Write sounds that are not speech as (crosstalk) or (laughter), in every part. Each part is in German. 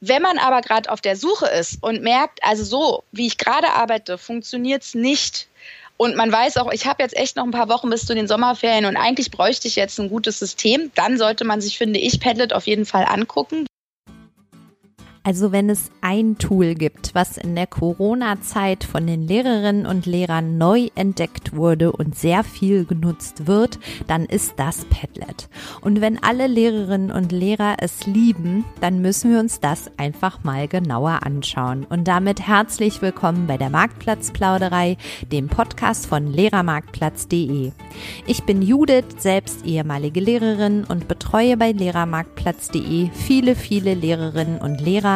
Wenn man aber gerade auf der Suche ist und merkt, also so, wie ich gerade arbeite, funktioniert es nicht. Und man weiß auch, ich habe jetzt echt noch ein paar Wochen bis zu den Sommerferien und eigentlich bräuchte ich jetzt ein gutes System. Dann sollte man sich, finde ich, Padlet auf jeden Fall angucken. Also wenn es ein Tool gibt, was in der Corona-Zeit von den Lehrerinnen und Lehrern neu entdeckt wurde und sehr viel genutzt wird, dann ist das Padlet. Und wenn alle Lehrerinnen und Lehrer es lieben, dann müssen wir uns das einfach mal genauer anschauen. Und damit herzlich willkommen bei der Marktplatzplauderei, dem Podcast von Lehrermarktplatz.de. Ich bin Judith, selbst ehemalige Lehrerin und betreue bei Lehrermarktplatz.de viele, viele Lehrerinnen und Lehrer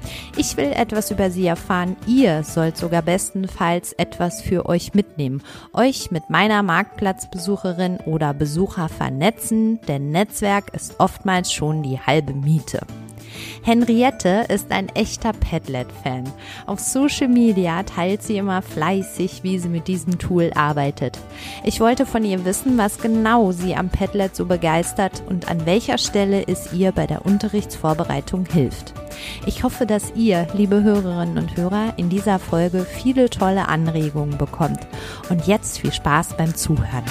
Ich will etwas über sie erfahren. Ihr sollt sogar bestenfalls etwas für euch mitnehmen. Euch mit meiner Marktplatzbesucherin oder Besucher vernetzen, denn Netzwerk ist oftmals schon die halbe Miete. Henriette ist ein echter Padlet-Fan. Auf Social Media teilt sie immer fleißig, wie sie mit diesem Tool arbeitet. Ich wollte von ihr wissen, was genau sie am Padlet so begeistert und an welcher Stelle es ihr bei der Unterrichtsvorbereitung hilft. Ich hoffe, dass ihr, liebe Hörerinnen und Hörer, in dieser Folge viele tolle Anregungen bekommt. Und jetzt viel Spaß beim Zuhören.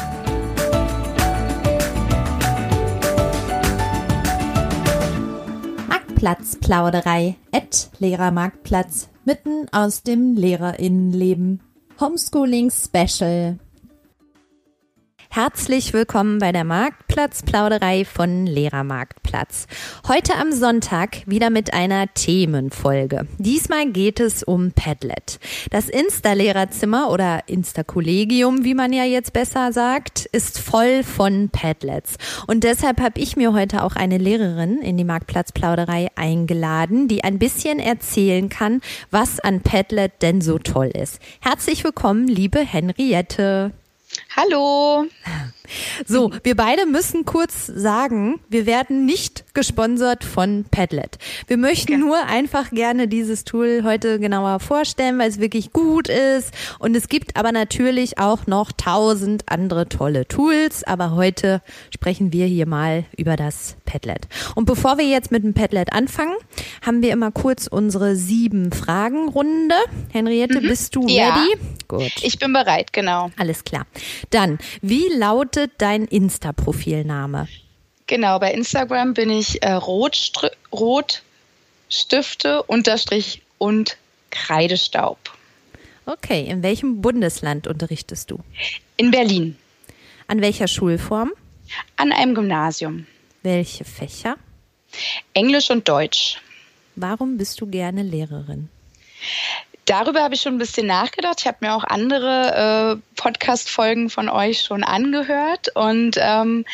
Marktplatzplauderei, at Lehrermarktplatz, mitten aus dem Lehrerinnenleben. Homeschooling Special. Herzlich willkommen bei der Marktplatzplauderei von Lehrermarktplatz. Heute am Sonntag wieder mit einer Themenfolge. Diesmal geht es um Padlet. Das Insta-Lehrerzimmer oder Insta-Kollegium, wie man ja jetzt besser sagt, ist voll von Padlets. Und deshalb habe ich mir heute auch eine Lehrerin in die Marktplatzplauderei eingeladen, die ein bisschen erzählen kann, was an Padlet denn so toll ist. Herzlich willkommen, liebe Henriette. Hallo. (laughs) So, wir beide müssen kurz sagen, wir werden nicht gesponsert von Padlet. Wir möchten okay. nur einfach gerne dieses Tool heute genauer vorstellen, weil es wirklich gut ist. Und es gibt aber natürlich auch noch tausend andere tolle Tools. Aber heute sprechen wir hier mal über das Padlet. Und bevor wir jetzt mit dem Padlet anfangen, haben wir immer kurz unsere sieben Fragen Runde. Henriette, mhm. bist du ja. ready? Gut. Ich bin bereit, genau. Alles klar. Dann, wie lautet dein Insta-Profilname? Genau, bei Instagram bin ich äh, Rotstifte unterstrich und Kreidestaub. Okay, in welchem Bundesland unterrichtest du? In Berlin. An welcher Schulform? An einem Gymnasium. Welche Fächer? Englisch und Deutsch. Warum bist du gerne Lehrerin? Darüber habe ich schon ein bisschen nachgedacht. Ich habe mir auch andere äh, Podcast-Folgen von euch schon angehört und ähm,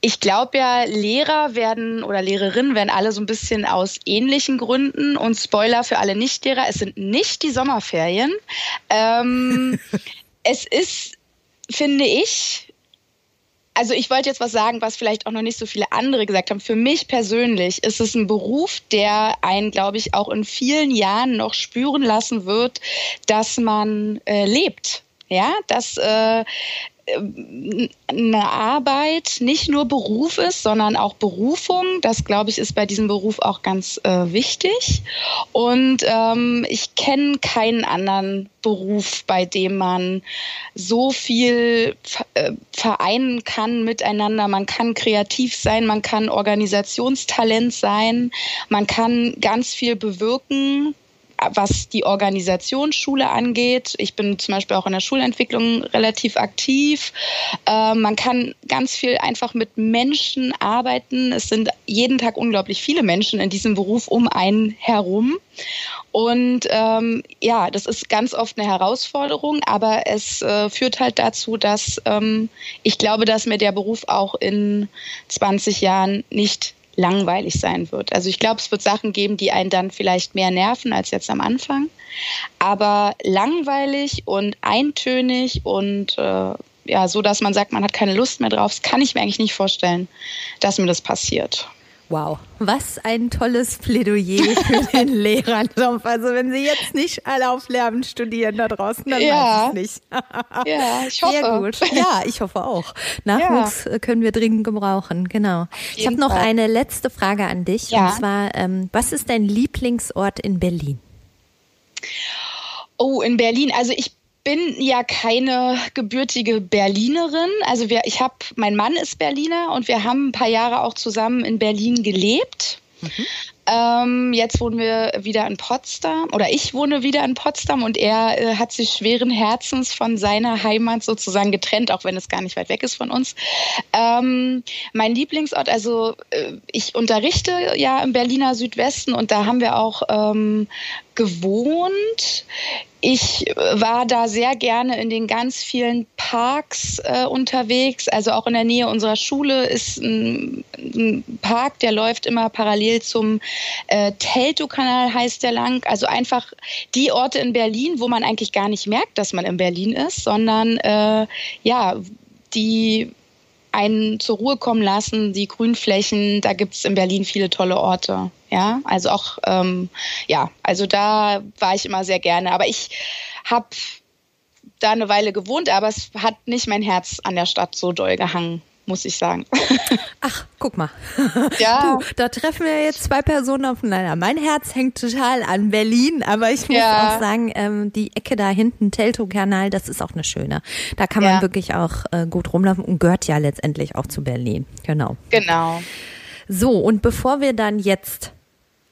ich glaube ja, Lehrer werden oder Lehrerinnen werden alle so ein bisschen aus ähnlichen Gründen und Spoiler für alle Nichtlehrer, es sind nicht die Sommerferien. Ähm, (laughs) es ist, finde ich, also ich wollte jetzt was sagen, was vielleicht auch noch nicht so viele andere gesagt haben. Für mich persönlich ist es ein Beruf, der einen, glaube ich, auch in vielen Jahren noch spüren lassen wird, dass man äh, lebt. Ja, dass äh, eine Arbeit nicht nur Beruf ist, sondern auch Berufung. Das, glaube ich, ist bei diesem Beruf auch ganz äh, wichtig. Und ähm, ich kenne keinen anderen Beruf, bei dem man so viel äh, vereinen kann miteinander. Man kann kreativ sein, man kann Organisationstalent sein, man kann ganz viel bewirken was die Organisationsschule angeht. Ich bin zum Beispiel auch in der Schulentwicklung relativ aktiv. Äh, man kann ganz viel einfach mit Menschen arbeiten. Es sind jeden Tag unglaublich viele Menschen in diesem Beruf um einen herum. Und ähm, ja, das ist ganz oft eine Herausforderung, aber es äh, führt halt dazu, dass ähm, ich glaube, dass mir der Beruf auch in 20 Jahren nicht langweilig sein wird. Also ich glaube, es wird Sachen geben, die einen dann vielleicht mehr nerven als jetzt am Anfang. Aber langweilig und eintönig und äh, ja, so dass man sagt, man hat keine Lust mehr drauf, das kann ich mir eigentlich nicht vorstellen, dass mir das passiert. Wow, was ein tolles Plädoyer für (laughs) den Lehrerjob. Also wenn Sie jetzt nicht alle auf Lehramt studieren da draußen, dann ja. weiß ich nicht. (laughs) ja, ich hoffe. Sehr gut. Ja, ich hoffe auch. Nachwuchs ja. können wir dringend gebrauchen, genau. Ich habe noch eine letzte Frage an dich. Ja. Und zwar, ähm, was ist dein Lieblingsort in Berlin? Oh, in Berlin. Also ich bin ja keine gebürtige Berlinerin. Also wir, ich habe, mein Mann ist Berliner und wir haben ein paar Jahre auch zusammen in Berlin gelebt. Mhm. Ähm, jetzt wohnen wir wieder in Potsdam oder ich wohne wieder in Potsdam und er äh, hat sich schweren Herzens von seiner Heimat sozusagen getrennt, auch wenn es gar nicht weit weg ist von uns. Ähm, mein Lieblingsort, also äh, ich unterrichte ja im Berliner Südwesten und da haben wir auch ähm, gewohnt. Ich war da sehr gerne in den ganz vielen Parks äh, unterwegs. Also auch in der Nähe unserer Schule ist ein, ein Park, der läuft immer parallel zum äh, Teltow-Kanal, heißt der lang. Also einfach die Orte in Berlin, wo man eigentlich gar nicht merkt, dass man in Berlin ist, sondern äh, ja, die einen zur Ruhe kommen lassen, die Grünflächen, da gibt es in Berlin viele tolle Orte. Ja, also auch, ähm, ja, also da war ich immer sehr gerne. Aber ich habe da eine Weile gewohnt, aber es hat nicht mein Herz an der Stadt so doll gehangen muss ich sagen. (laughs) Ach, guck mal. (laughs) Ja. Du, da treffen wir jetzt zwei Personen aufeinander. Mein Herz hängt total an Berlin, aber ich muss ja. auch sagen, ähm, die Ecke da hinten, Teltow-Kanal, das ist auch eine schöne. Da kann man ja. wirklich auch äh, gut rumlaufen und gehört ja letztendlich auch zu Berlin. Genau. Genau. So, und bevor wir dann jetzt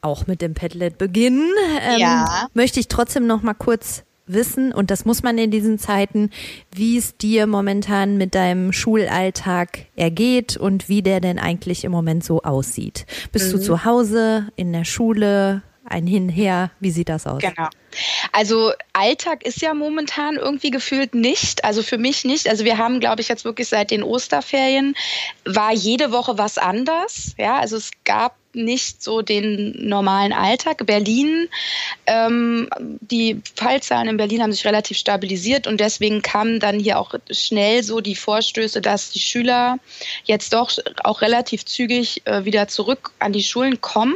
auch mit dem Padlet beginnen, ähm, ja. möchte ich trotzdem noch mal kurz wissen, und das muss man in diesen Zeiten, wie es dir momentan mit deinem Schulalltag ergeht und wie der denn eigentlich im Moment so aussieht. Bist mhm. du zu Hause, in der Schule, ein Hinher? Wie sieht das aus? Genau. Also Alltag ist ja momentan irgendwie gefühlt nicht, also für mich nicht. Also wir haben, glaube ich, jetzt wirklich seit den Osterferien war jede Woche was anders. Ja, also es gab nicht so den normalen Alltag. Berlin, ähm, die Fallzahlen in Berlin haben sich relativ stabilisiert und deswegen kamen dann hier auch schnell so die Vorstöße, dass die Schüler jetzt doch auch relativ zügig äh, wieder zurück an die Schulen kommen.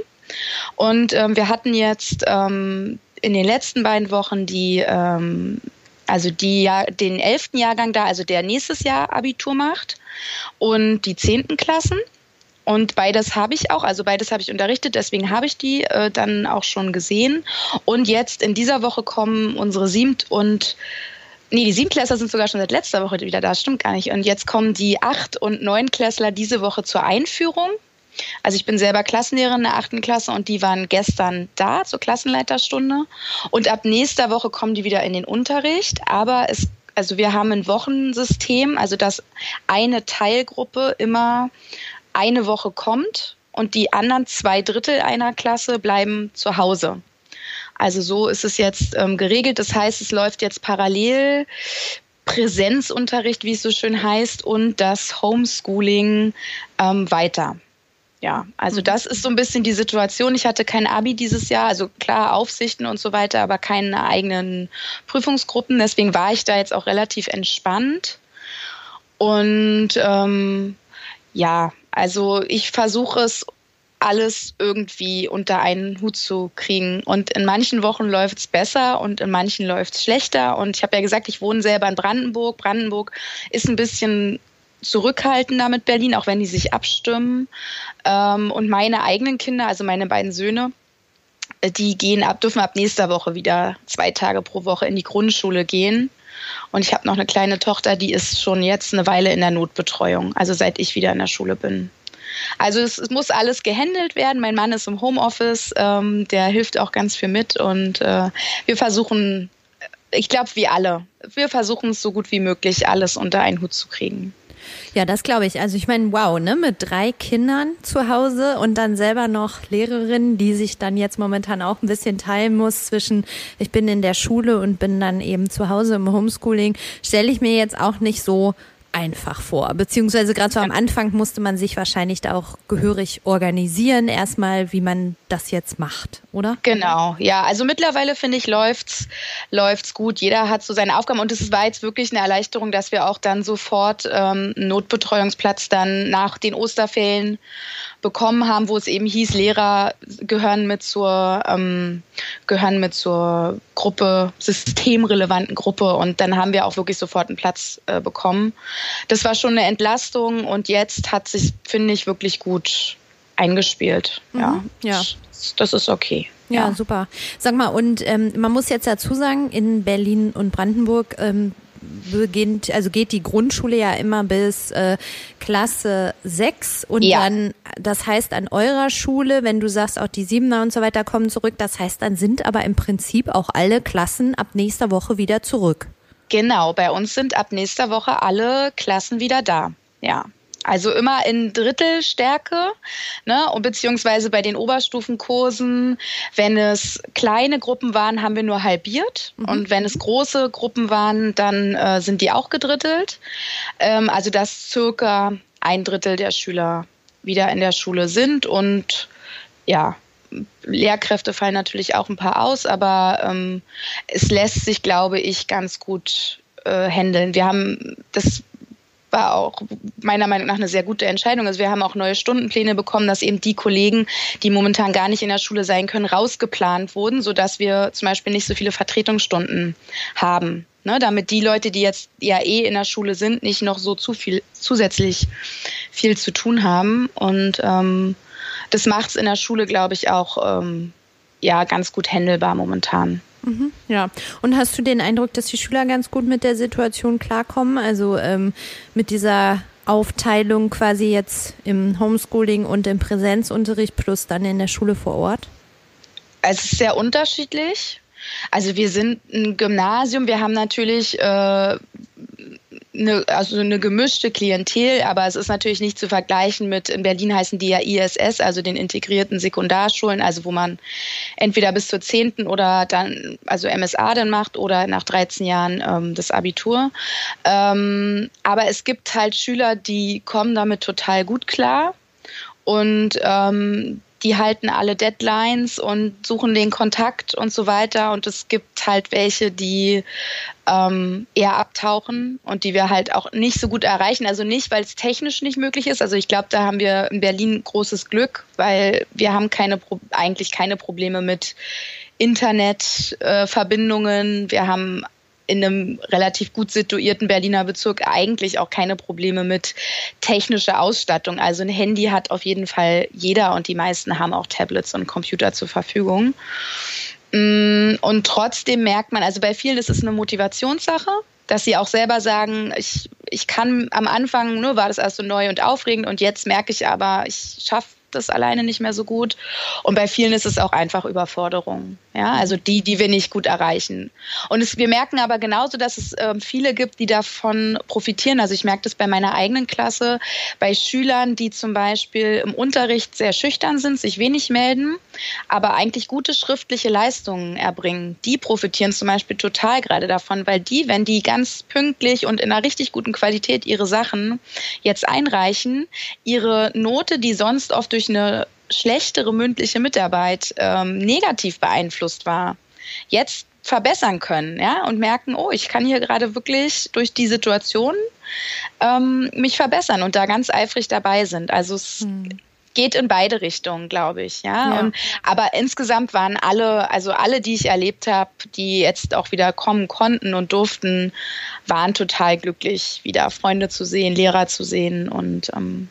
Und ähm, wir hatten jetzt ähm, in den letzten beiden Wochen die ähm, also die den elften Jahrgang da, also der nächstes Jahr Abitur macht und die zehnten Klassen. Und beides habe ich auch, also beides habe ich unterrichtet, deswegen habe ich die äh, dann auch schon gesehen. Und jetzt in dieser Woche kommen unsere Siebt- und Nee, die Siebenklässler sind sogar schon seit letzter Woche wieder da, stimmt gar nicht. Und jetzt kommen die Acht- und Neunklässler diese Woche zur Einführung. Also ich bin selber Klassenlehrerin in der achten Klasse und die waren gestern da zur Klassenleiterstunde. Und ab nächster Woche kommen die wieder in den Unterricht. Aber es, also wir haben ein Wochensystem, also dass eine Teilgruppe immer eine Woche kommt und die anderen zwei Drittel einer Klasse bleiben zu Hause. Also so ist es jetzt ähm, geregelt. Das heißt, es läuft jetzt parallel Präsenzunterricht, wie es so schön heißt, und das Homeschooling ähm, weiter. Ja, also das ist so ein bisschen die Situation. Ich hatte kein Abi dieses Jahr, also klar Aufsichten und so weiter, aber keine eigenen Prüfungsgruppen. Deswegen war ich da jetzt auch relativ entspannt. Und ähm, ja, also ich versuche es alles irgendwie unter einen Hut zu kriegen. Und in manchen Wochen läuft es besser und in manchen läuft es schlechter. Und ich habe ja gesagt, ich wohne selber in Brandenburg. Brandenburg ist ein bisschen zurückhaltender mit Berlin, auch wenn die sich abstimmen. Ähm, und meine eigenen Kinder, also meine beiden Söhne, die gehen ab, dürfen ab nächster Woche wieder zwei Tage pro Woche in die Grundschule gehen. Und ich habe noch eine kleine Tochter, die ist schon jetzt eine Weile in der Notbetreuung, also seit ich wieder in der Schule bin. Also es, es muss alles gehandelt werden. Mein Mann ist im Homeoffice, ähm, der hilft auch ganz viel mit und äh, wir versuchen, ich glaube, wie alle, wir versuchen es so gut wie möglich, alles unter einen Hut zu kriegen. Ja, das glaube ich. Also ich meine, wow, ne, mit drei Kindern zu Hause und dann selber noch Lehrerin, die sich dann jetzt momentan auch ein bisschen teilen muss zwischen, ich bin in der Schule und bin dann eben zu Hause im Homeschooling, stelle ich mir jetzt auch nicht so einfach vor. Beziehungsweise gerade so am Anfang musste man sich wahrscheinlich da auch gehörig organisieren, erstmal, wie man das jetzt macht, oder? Genau, ja. Also mittlerweile finde ich, läuft's, läuft's gut. Jeder hat so seine Aufgaben und es war jetzt wirklich eine Erleichterung, dass wir auch dann sofort ähm, einen Notbetreuungsplatz dann nach den Osterferien bekommen haben, wo es eben hieß, Lehrer gehören mit zur, ähm, gehören mit zur Gruppe, systemrelevanten Gruppe. Und dann haben wir auch wirklich sofort einen Platz äh, bekommen. Das war schon eine Entlastung und jetzt hat sich, finde ich, wirklich gut eingespielt. Mhm. Ja. ja. Das ist okay. Ja, ja, super. Sag mal, und ähm, man muss jetzt dazu sagen, in Berlin und Brandenburg ähm, beginnt, also geht die Grundschule ja immer bis äh, Klasse 6 und ja. dann, das heißt an eurer Schule, wenn du sagst, auch die Siebener und so weiter kommen zurück, das heißt, dann sind aber im Prinzip auch alle Klassen ab nächster Woche wieder zurück. Genau, bei uns sind ab nächster Woche alle Klassen wieder da. Ja. Also immer in Drittelstärke, ne? beziehungsweise bei den Oberstufenkursen, wenn es kleine Gruppen waren, haben wir nur halbiert. Mhm. Und wenn es große Gruppen waren, dann äh, sind die auch gedrittelt. Ähm, also dass circa ein Drittel der Schüler wieder in der Schule sind und ja, Lehrkräfte fallen natürlich auch ein paar aus, aber ähm, es lässt sich, glaube ich, ganz gut äh, handeln. Wir haben das war auch meiner Meinung nach eine sehr gute Entscheidung. Also wir haben auch neue Stundenpläne bekommen, dass eben die Kollegen, die momentan gar nicht in der Schule sein können, rausgeplant wurden, sodass wir zum Beispiel nicht so viele Vertretungsstunden haben. Ne, damit die Leute, die jetzt ja eh in der Schule sind, nicht noch so zu viel zusätzlich viel zu tun haben. Und ähm, das macht es in der Schule, glaube ich, auch ähm, ja ganz gut handelbar momentan. Mhm, ja, und hast du den Eindruck, dass die Schüler ganz gut mit der Situation klarkommen? Also ähm, mit dieser Aufteilung quasi jetzt im Homeschooling und im Präsenzunterricht plus dann in der Schule vor Ort? Es ist sehr unterschiedlich. Also wir sind ein Gymnasium, wir haben natürlich äh, eine, also eine gemischte Klientel, aber es ist natürlich nicht zu vergleichen mit, in Berlin heißen die ja ISS, also den integrierten Sekundarschulen, also wo man entweder bis zur 10. oder dann, also MSA dann macht oder nach 13 Jahren ähm, das Abitur. Ähm, aber es gibt halt Schüler, die kommen damit total gut klar und ähm, die halten alle Deadlines und suchen den Kontakt und so weiter. Und es gibt halt welche, die ähm, eher abtauchen und die wir halt auch nicht so gut erreichen. Also nicht, weil es technisch nicht möglich ist. Also ich glaube, da haben wir in Berlin großes Glück, weil wir haben keine eigentlich keine Probleme mit Internetverbindungen. Äh, wir haben in einem relativ gut situierten Berliner Bezirk eigentlich auch keine Probleme mit technischer Ausstattung. Also ein Handy hat auf jeden Fall jeder und die meisten haben auch Tablets und Computer zur Verfügung. Mm, und trotzdem merkt man, also bei vielen ist es eine Motivationssache, dass sie auch selber sagen, ich, ich kann am Anfang, nur war das erst so neu und aufregend und jetzt merke ich aber, ich schaffe das alleine nicht mehr so gut. Und bei vielen ist es auch einfach Überforderung. Ja, also die, die wir nicht gut erreichen. Und es, wir merken aber genauso, dass es äh, viele gibt, die davon profitieren. Also ich merke das bei meiner eigenen Klasse, bei Schülern, die zum Beispiel im Unterricht sehr schüchtern sind, sich wenig melden, aber eigentlich gute schriftliche Leistungen erbringen. Die profitieren zum Beispiel total gerade davon, weil die, wenn die ganz pünktlich und in einer richtig guten Qualität ihre Sachen jetzt einreichen, ihre Note, die sonst oft durch eine schlechtere mündliche Mitarbeit ähm, negativ beeinflusst war, jetzt verbessern können, ja, und merken, oh, ich kann hier gerade wirklich durch die Situation ähm, mich verbessern und da ganz eifrig dabei sind. Also es hm. geht in beide Richtungen, glaube ich, ja. ja. Und, aber insgesamt waren alle, also alle, die ich erlebt habe, die jetzt auch wieder kommen konnten und durften, waren total glücklich, wieder Freunde zu sehen, Lehrer zu sehen und ähm,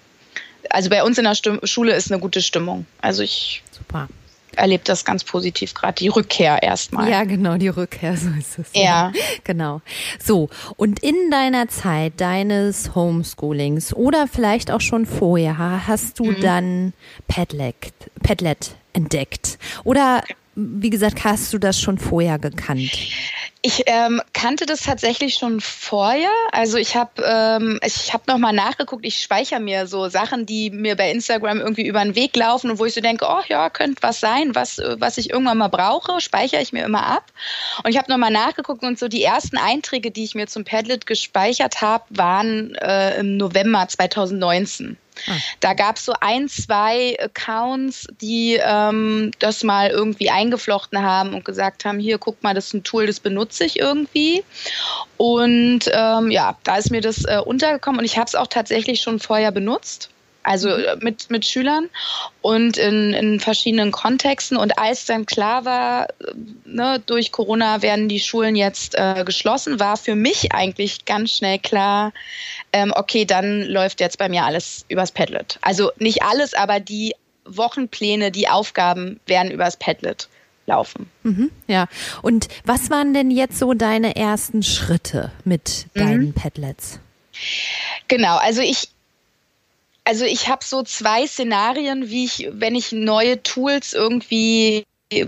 also bei uns in der Stimm Schule ist eine gute Stimmung. Also ich Super. erlebe das ganz positiv, gerade die Rückkehr erstmal. Ja, genau, die Rückkehr, (laughs) so ist es. Ja. ja. (laughs) Genau. So, und in deiner Zeit deines Homeschoolings oder vielleicht auch schon vorher hast du mhm. dann Padlet, Padlet entdeckt? Oder wie gesagt, hast du das schon vorher gekannt? Ich ähm, kannte das tatsächlich schon vorher. Also ich habe ähm, ich habe nachgeguckt. Ich speichere mir so Sachen, die mir bei Instagram irgendwie über den Weg laufen und wo ich so denke, oh ja, könnte was sein, was was ich irgendwann mal brauche, speichere ich mir immer ab. Und ich habe noch mal nachgeguckt und so die ersten Einträge, die ich mir zum Padlet gespeichert habe, waren äh, im November 2019. Ah. Da gab es so ein, zwei Accounts, die ähm, das mal irgendwie eingeflochten haben und gesagt haben, hier, guck mal, das ist ein Tool, das benutze ich irgendwie. Und ähm, ja, da ist mir das äh, untergekommen und ich habe es auch tatsächlich schon vorher benutzt also mhm. äh, mit, mit Schülern und in, in verschiedenen Kontexten. Und als dann klar war, ne, durch Corona werden die Schulen jetzt äh, geschlossen, war für mich eigentlich ganz schnell klar, ähm, okay, dann läuft jetzt bei mir alles übers Padlet. Also nicht alles, aber die Wochenpläne, die Aufgaben werden übers Padlet laufen. Mhm, ja. Und was waren denn jetzt so deine ersten Schritte mit deinen mhm. Padlets? Genau, also ich, also ich habe so zwei Szenarien, wie ich, wenn ich neue Tools irgendwie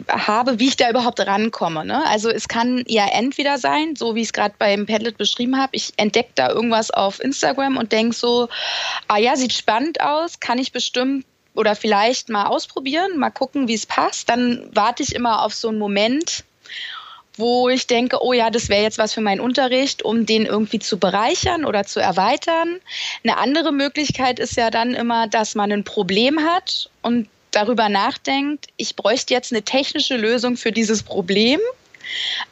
habe, wie ich da überhaupt rankomme. Ne? Also es kann ja entweder sein, so wie ich es gerade beim Padlet beschrieben habe, ich entdecke da irgendwas auf Instagram und denke so, ah ja, sieht spannend aus, kann ich bestimmt oder vielleicht mal ausprobieren, mal gucken, wie es passt. Dann warte ich immer auf so einen Moment wo ich denke, oh ja, das wäre jetzt was für meinen Unterricht, um den irgendwie zu bereichern oder zu erweitern. Eine andere Möglichkeit ist ja dann immer, dass man ein Problem hat und darüber nachdenkt, ich bräuchte jetzt eine technische Lösung für dieses Problem.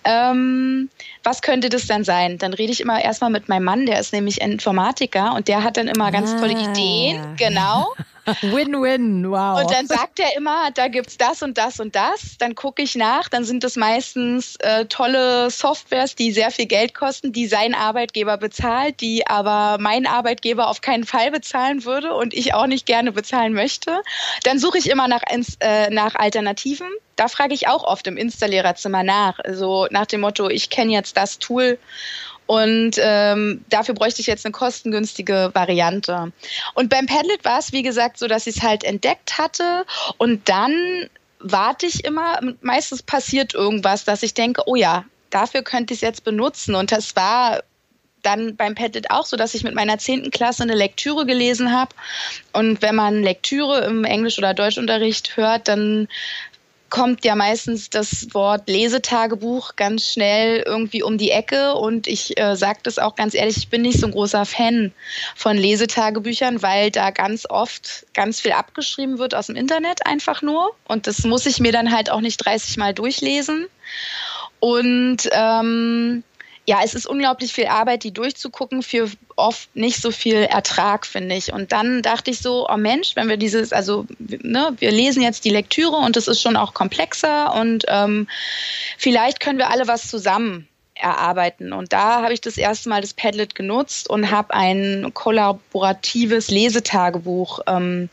Ähm, was könnte das dann sein? Dann rede ich immer erstmal mit meinem Mann, der ist nämlich Informatiker und der hat dann immer ganz ah. tolle Ideen. Genau. (laughs) (laughs) Win-win, wow. Und dann sagt er immer, da gibt's das und das und das. Dann gucke ich nach, dann sind es meistens äh, tolle Softwares, die sehr viel Geld kosten, die sein Arbeitgeber bezahlt, die aber mein Arbeitgeber auf keinen Fall bezahlen würde und ich auch nicht gerne bezahlen möchte. Dann suche ich immer nach, äh, nach Alternativen. Da frage ich auch oft im Installererzimmer nach. Also nach dem Motto, ich kenne jetzt das Tool und ähm, dafür bräuchte ich jetzt eine kostengünstige Variante. Und beim Padlet war es, wie gesagt, so, dass ich es halt entdeckt hatte und dann warte ich immer, meistens passiert irgendwas, dass ich denke, oh ja, dafür könnte ich es jetzt benutzen. Und das war dann beim Padlet auch so, dass ich mit meiner zehnten Klasse eine Lektüre gelesen habe. Und wenn man Lektüre im Englisch- oder Deutschunterricht hört, dann kommt ja meistens das Wort Lesetagebuch ganz schnell irgendwie um die Ecke. Und ich äh, sage das auch ganz ehrlich, ich bin nicht so ein großer Fan von Lesetagebüchern, weil da ganz oft ganz viel abgeschrieben wird aus dem Internet einfach nur. Und das muss ich mir dann halt auch nicht 30 Mal durchlesen. Und ähm, ja, es ist unglaublich viel Arbeit, die durchzugucken, für oft nicht so viel Ertrag, finde ich. Und dann dachte ich so, oh Mensch, wenn wir dieses, also ne, wir lesen jetzt die Lektüre und es ist schon auch komplexer und ähm, vielleicht können wir alle was zusammen erarbeiten. Und da habe ich das erste Mal das Padlet genutzt und habe ein kollaboratives Lesetagebuch ähm,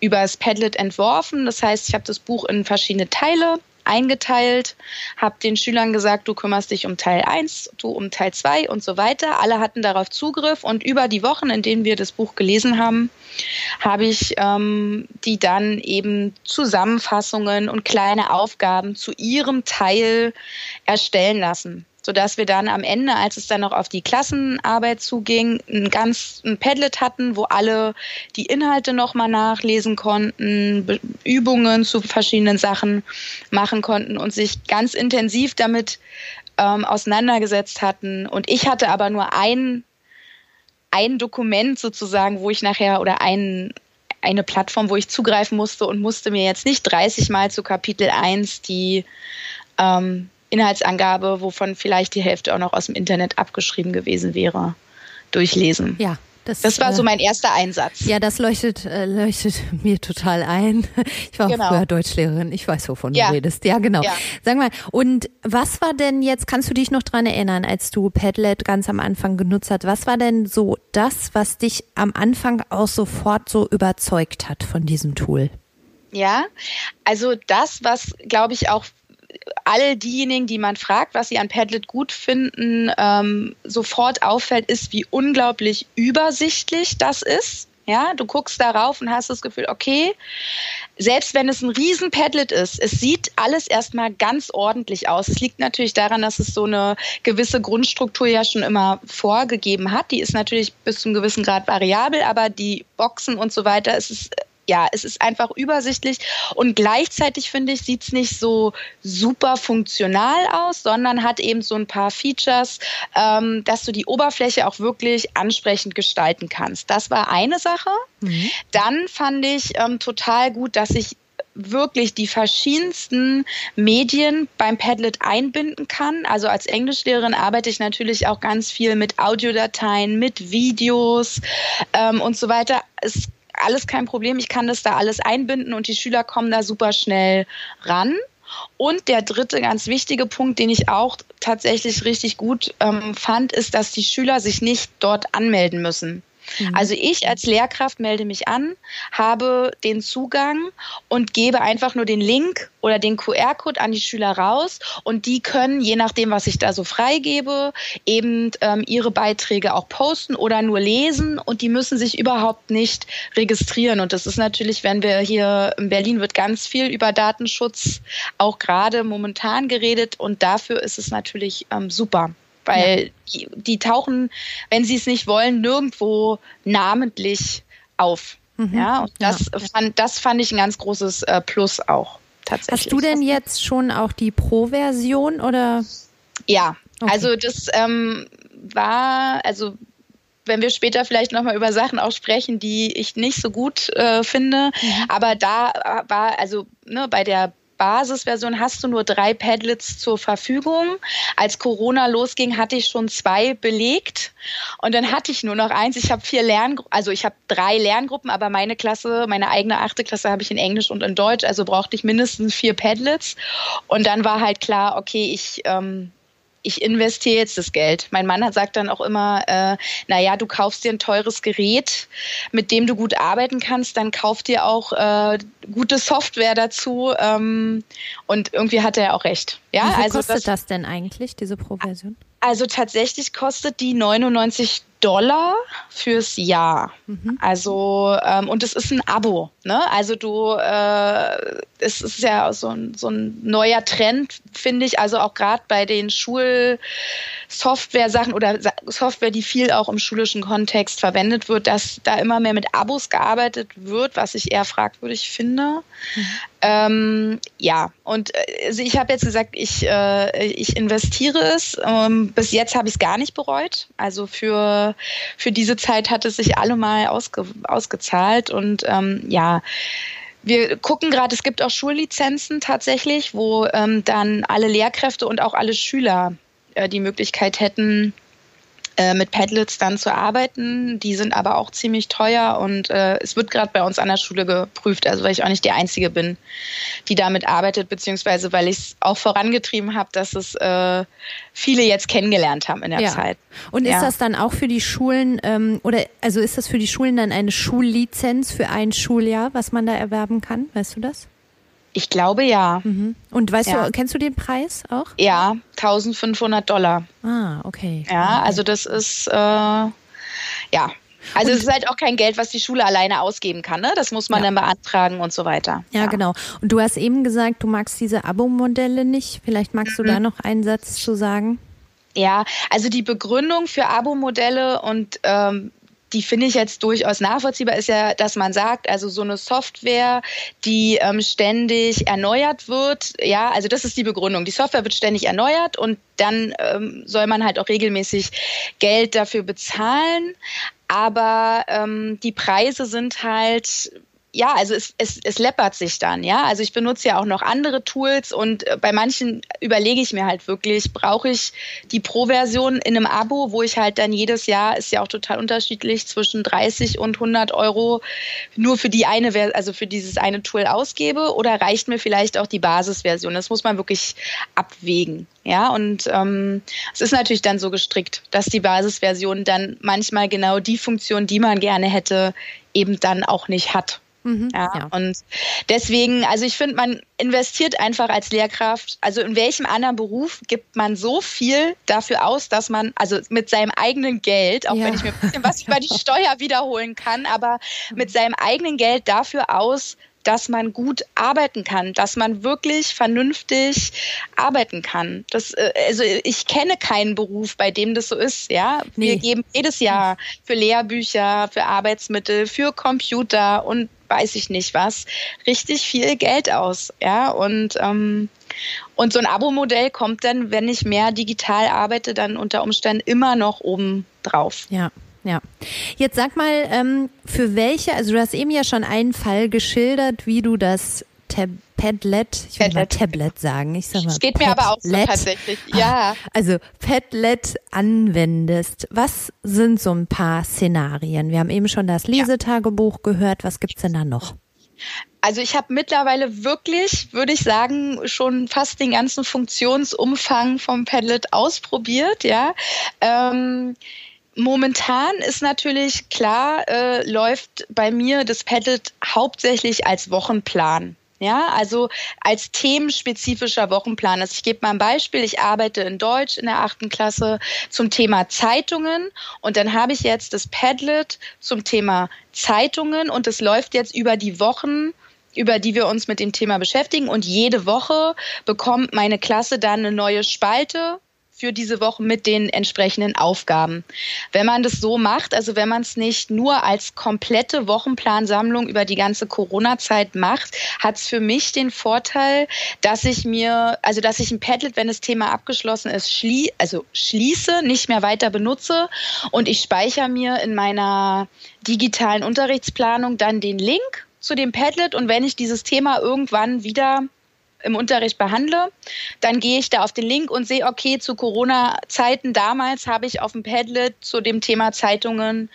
über das Padlet entworfen. Das heißt, ich habe das Buch in verschiedene Teile eingeteilt, habe den Schülern gesagt, du kümmerst dich um Teil 1, du um Teil 2 und so weiter. Alle hatten darauf Zugriff und über die Wochen, in denen wir das Buch gelesen haben, habe ich ähm, die dann eben Zusammenfassungen und kleine Aufgaben zu ihrem Teil erstellen lassen sodass wir dann am Ende, als es dann noch auf die Klassenarbeit zuging, ein ganz ein Padlet hatten, wo alle die Inhalte nochmal nachlesen konnten, Übungen zu verschiedenen Sachen machen konnten und sich ganz intensiv damit ähm, auseinandergesetzt hatten. Und ich hatte aber nur ein, ein Dokument sozusagen, wo ich nachher oder ein, eine Plattform, wo ich zugreifen musste und musste mir jetzt nicht 30 Mal zu Kapitel 1 die ähm, Inhaltsangabe, wovon vielleicht die Hälfte auch noch aus dem Internet abgeschrieben gewesen wäre, durchlesen. Ja. Das, das war so äh, mein erster Einsatz. Ja, das leuchtet, äh, leuchtet (laughs) mir total ein. Ich war genau. früher Deutschlehrerin. Ich weiß, wovon ja. du redest. Ja, genau. Ja. Sag mal, und was war denn jetzt, kannst du dich noch dran erinnern, als du Padlet ganz am Anfang genutzt hast, was war denn so das, was dich am Anfang auch sofort so überzeugt hat von diesem Tool? Ja, also das, was, glaube ich, auch all diejenigen, die man fragt, was sie an Padlet gut finden, ähm, sofort auffällt, ist, wie unglaublich übersichtlich das ist. Ja, du guckst darauf und hast das Gefühl, okay, selbst wenn es ein riesen Padlet ist, es sieht alles erstmal ganz ordentlich aus. Es liegt natürlich daran, dass es so eine gewisse Grundstruktur ja schon immer vorgegeben hat. Die ist natürlich bis zum gewissen Grad variabel, aber die Boxen und so weiter, es ist ja, es ist einfach übersichtlich und gleichzeitig finde ich, sieht es nicht so super funktional aus, sondern hat eben so ein paar Features, ähm, dass du die Oberfläche auch wirklich ansprechend gestalten kannst. Das war eine Sache. Mhm. Dann fand ich ähm, total gut, dass ich wirklich die verschiedensten Medien beim Padlet einbinden kann. Also als Englischlehrerin arbeite ich natürlich auch ganz viel mit Audiodateien, mit Videos ähm, und so weiter. Es alles kein Problem. Ich kann das da alles einbinden und die Schüler kommen da super schnell ran. Und der dritte ganz wichtige Punkt, den ich auch tatsächlich richtig gut ähm, fand, ist, dass die Schüler sich nicht dort anmelden müssen. Mhm. Also ich als Lehrkraft melde mich an, habe den Zugang und gebe einfach nur den Link oder den QR-Code an die Schüler raus und die können, je nachdem, was ich da so freigebe, eben ähm, ihre Beiträge auch posten oder nur lesen und die müssen sich überhaupt nicht registrieren. Und das ist natürlich, wenn wir hier in Berlin wird ganz viel über Datenschutz auch gerade momentan geredet und dafür ist es natürlich ähm, super weil ja. die, die, tauchen, wenn sie es nicht wollen, nirgendwo namentlich auf. Mhm. Ja, und das, ja. Fand, das fand ich ein ganz großes äh, Plus auch tatsächlich. Hast du denn jetzt schon auch die Pro-Version oder? Ja, okay. also das ähm, war, also wenn wir später vielleicht nochmal über Sachen auch sprechen, die ich nicht so gut äh, finde. Mhm. Aber da war, also ne, bei der Basisversion hast du nur drei Padlets zur Verfügung. Als Corona losging, hatte ich schon zwei belegt und dann hatte ich nur noch eins. Ich habe vier Lerngruppen, also ich habe drei Lerngruppen, aber meine Klasse, meine eigene achte Klasse habe ich in Englisch und in Deutsch, also brauchte ich mindestens vier Padlets. Und dann war halt klar, okay, ich ähm, ich investiere jetzt das Geld. Mein Mann hat sagt dann auch immer, äh, naja, du kaufst dir ein teures Gerät, mit dem du gut arbeiten kannst, dann kauf dir auch äh, gute Software dazu. Ähm, und irgendwie hat er auch recht. Ja, Wie viel also kostet das, das denn eigentlich, diese Pro-Version? Also tatsächlich kostet die 99 Dollar fürs Jahr. Mhm. Also, ähm, und es ist ein Abo. Ne? Also du, äh, es ist ja so ein, so ein neuer Trend, finde ich, also auch gerade bei den Schulsoftware-Sachen oder Software, die viel auch im schulischen Kontext verwendet wird, dass da immer mehr mit Abos gearbeitet wird, was ich eher fragwürdig finde. Mhm. Ähm, ja, und äh, also ich habe jetzt gesagt, ich, äh, ich investiere es. Ähm, bis jetzt habe ich es gar nicht bereut. Also für, für diese Zeit hat es sich allemal ausge, ausgezahlt. Und ähm, ja, wir gucken gerade, es gibt auch Schullizenzen tatsächlich, wo ähm, dann alle Lehrkräfte und auch alle Schüler äh, die Möglichkeit hätten, äh, mit Padlets dann zu arbeiten. Die sind aber auch ziemlich teuer und äh, es wird gerade bei uns an der Schule geprüft, also weil ich auch nicht die Einzige bin, die damit arbeitet, beziehungsweise weil ich es auch vorangetrieben habe, dass es äh, viele jetzt kennengelernt haben in der ja. Zeit. Und ist ja. das dann auch für die Schulen ähm, oder also ist das für die Schulen dann eine Schullizenz für ein Schuljahr, was man da erwerben kann? Weißt du das? Ich glaube ja. Mhm. Und weißt ja. du, kennst du den Preis auch? Ja, 1500 Dollar. Ah, okay. Ja, okay. also das ist, äh, ja. Also und es ist halt auch kein Geld, was die Schule alleine ausgeben kann. Ne? Das muss man ja. dann beantragen und so weiter. Ja, ja, genau. Und du hast eben gesagt, du magst diese Abo-Modelle nicht. Vielleicht magst du mhm. da noch einen Satz zu sagen? Ja, also die Begründung für Abo-Modelle und ähm, die finde ich jetzt durchaus nachvollziehbar, ist ja, dass man sagt, also so eine Software, die ähm, ständig erneuert wird, ja, also das ist die Begründung. Die Software wird ständig erneuert und dann ähm, soll man halt auch regelmäßig Geld dafür bezahlen. Aber ähm, die Preise sind halt ja, also es, es, es läppert sich dann, ja. Also ich benutze ja auch noch andere Tools und äh, bei manchen überlege ich mir halt wirklich, brauche ich die Pro-Version in einem Abo, wo ich halt dann jedes Jahr, ist ja auch total unterschiedlich, zwischen 30 und 100 Euro nur für die eine, also für dieses eine Tool ausgebe oder reicht mir vielleicht auch die Basisversion? Das muss man wirklich abwägen. Ja, und ähm, es ist natürlich dann so gestrickt, dass die Basisversion dann manchmal genau die Funktion, die man gerne hätte, eben dann auch nicht hat. Mhm, ja, ja, Und deswegen, also ich finde, man investiert einfach als Lehrkraft, also in welchem anderen Beruf gibt man so viel dafür aus, dass man, also mit seinem eigenen Geld, auch ja. wenn ich mir ein bisschen was über die (laughs) Steuer wiederholen kann, aber mit seinem eigenen Geld dafür aus, dass man gut arbeiten kann, dass man wirklich vernünftig arbeiten kann. Das, äh, also ich kenne keinen Beruf, bei dem das so ist. Ja, nee. wir geben jedes Jahr für Lehrbücher, für Arbeitsmittel, für Computer und weiß ich nicht was richtig viel Geld aus. Ja, und ähm, und so ein Abo-Modell kommt dann, wenn ich mehr digital arbeite, dann unter Umständen immer noch oben drauf. Ja. Ja. Jetzt sag mal, ähm, für welche, also du hast eben ja schon einen Fall geschildert, wie du das Tab Padlet, ich will mal Tablet sagen, ich sag mal. Es geht Padlet, mir aber auch so tatsächlich, ja. Also Padlet anwendest. Was sind so ein paar Szenarien? Wir haben eben schon das Lesetagebuch ja. gehört. Was gibt's denn da noch? Also ich habe mittlerweile wirklich, würde ich sagen, schon fast den ganzen Funktionsumfang vom Padlet ausprobiert, ja. Ähm, Momentan ist natürlich klar, äh, läuft bei mir das Padlet hauptsächlich als Wochenplan. Ja, also als themenspezifischer Wochenplan. Also ich gebe mal ein Beispiel. Ich arbeite in Deutsch in der achten Klasse zum Thema Zeitungen und dann habe ich jetzt das Padlet zum Thema Zeitungen und es läuft jetzt über die Wochen über die wir uns mit dem Thema beschäftigen. Und jede Woche bekommt meine Klasse dann eine neue Spalte für diese Woche mit den entsprechenden Aufgaben. Wenn man das so macht, also wenn man es nicht nur als komplette Wochenplansammlung über die ganze Corona-Zeit macht, hat es für mich den Vorteil, dass ich mir, also dass ich ein Padlet, wenn das Thema abgeschlossen ist, schlie also schließe, nicht mehr weiter benutze und ich speichere mir in meiner digitalen Unterrichtsplanung dann den Link zu dem Padlet und wenn ich dieses Thema irgendwann wieder im Unterricht behandle, dann gehe ich da auf den Link und sehe, okay, zu Corona-Zeiten damals habe ich auf dem Padlet zu dem Thema Zeitungen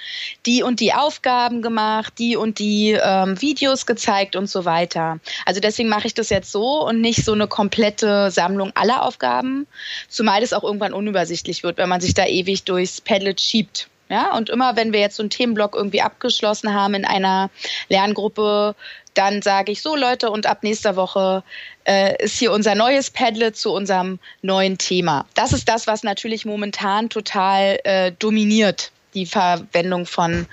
die und die Aufgaben gemacht, die und die ähm, Videos gezeigt und so weiter. Also deswegen mache ich das jetzt so und nicht so eine komplette Sammlung aller Aufgaben, zumal das auch irgendwann unübersichtlich wird, wenn man sich da ewig durchs Padlet schiebt. Ja, und immer wenn wir jetzt so einen Themenblock irgendwie abgeschlossen haben in einer Lerngruppe, dann sage ich so, Leute, und ab nächster Woche äh, ist hier unser neues Padlet zu unserem neuen Thema. Das ist das, was natürlich momentan total äh, dominiert die Verwendung von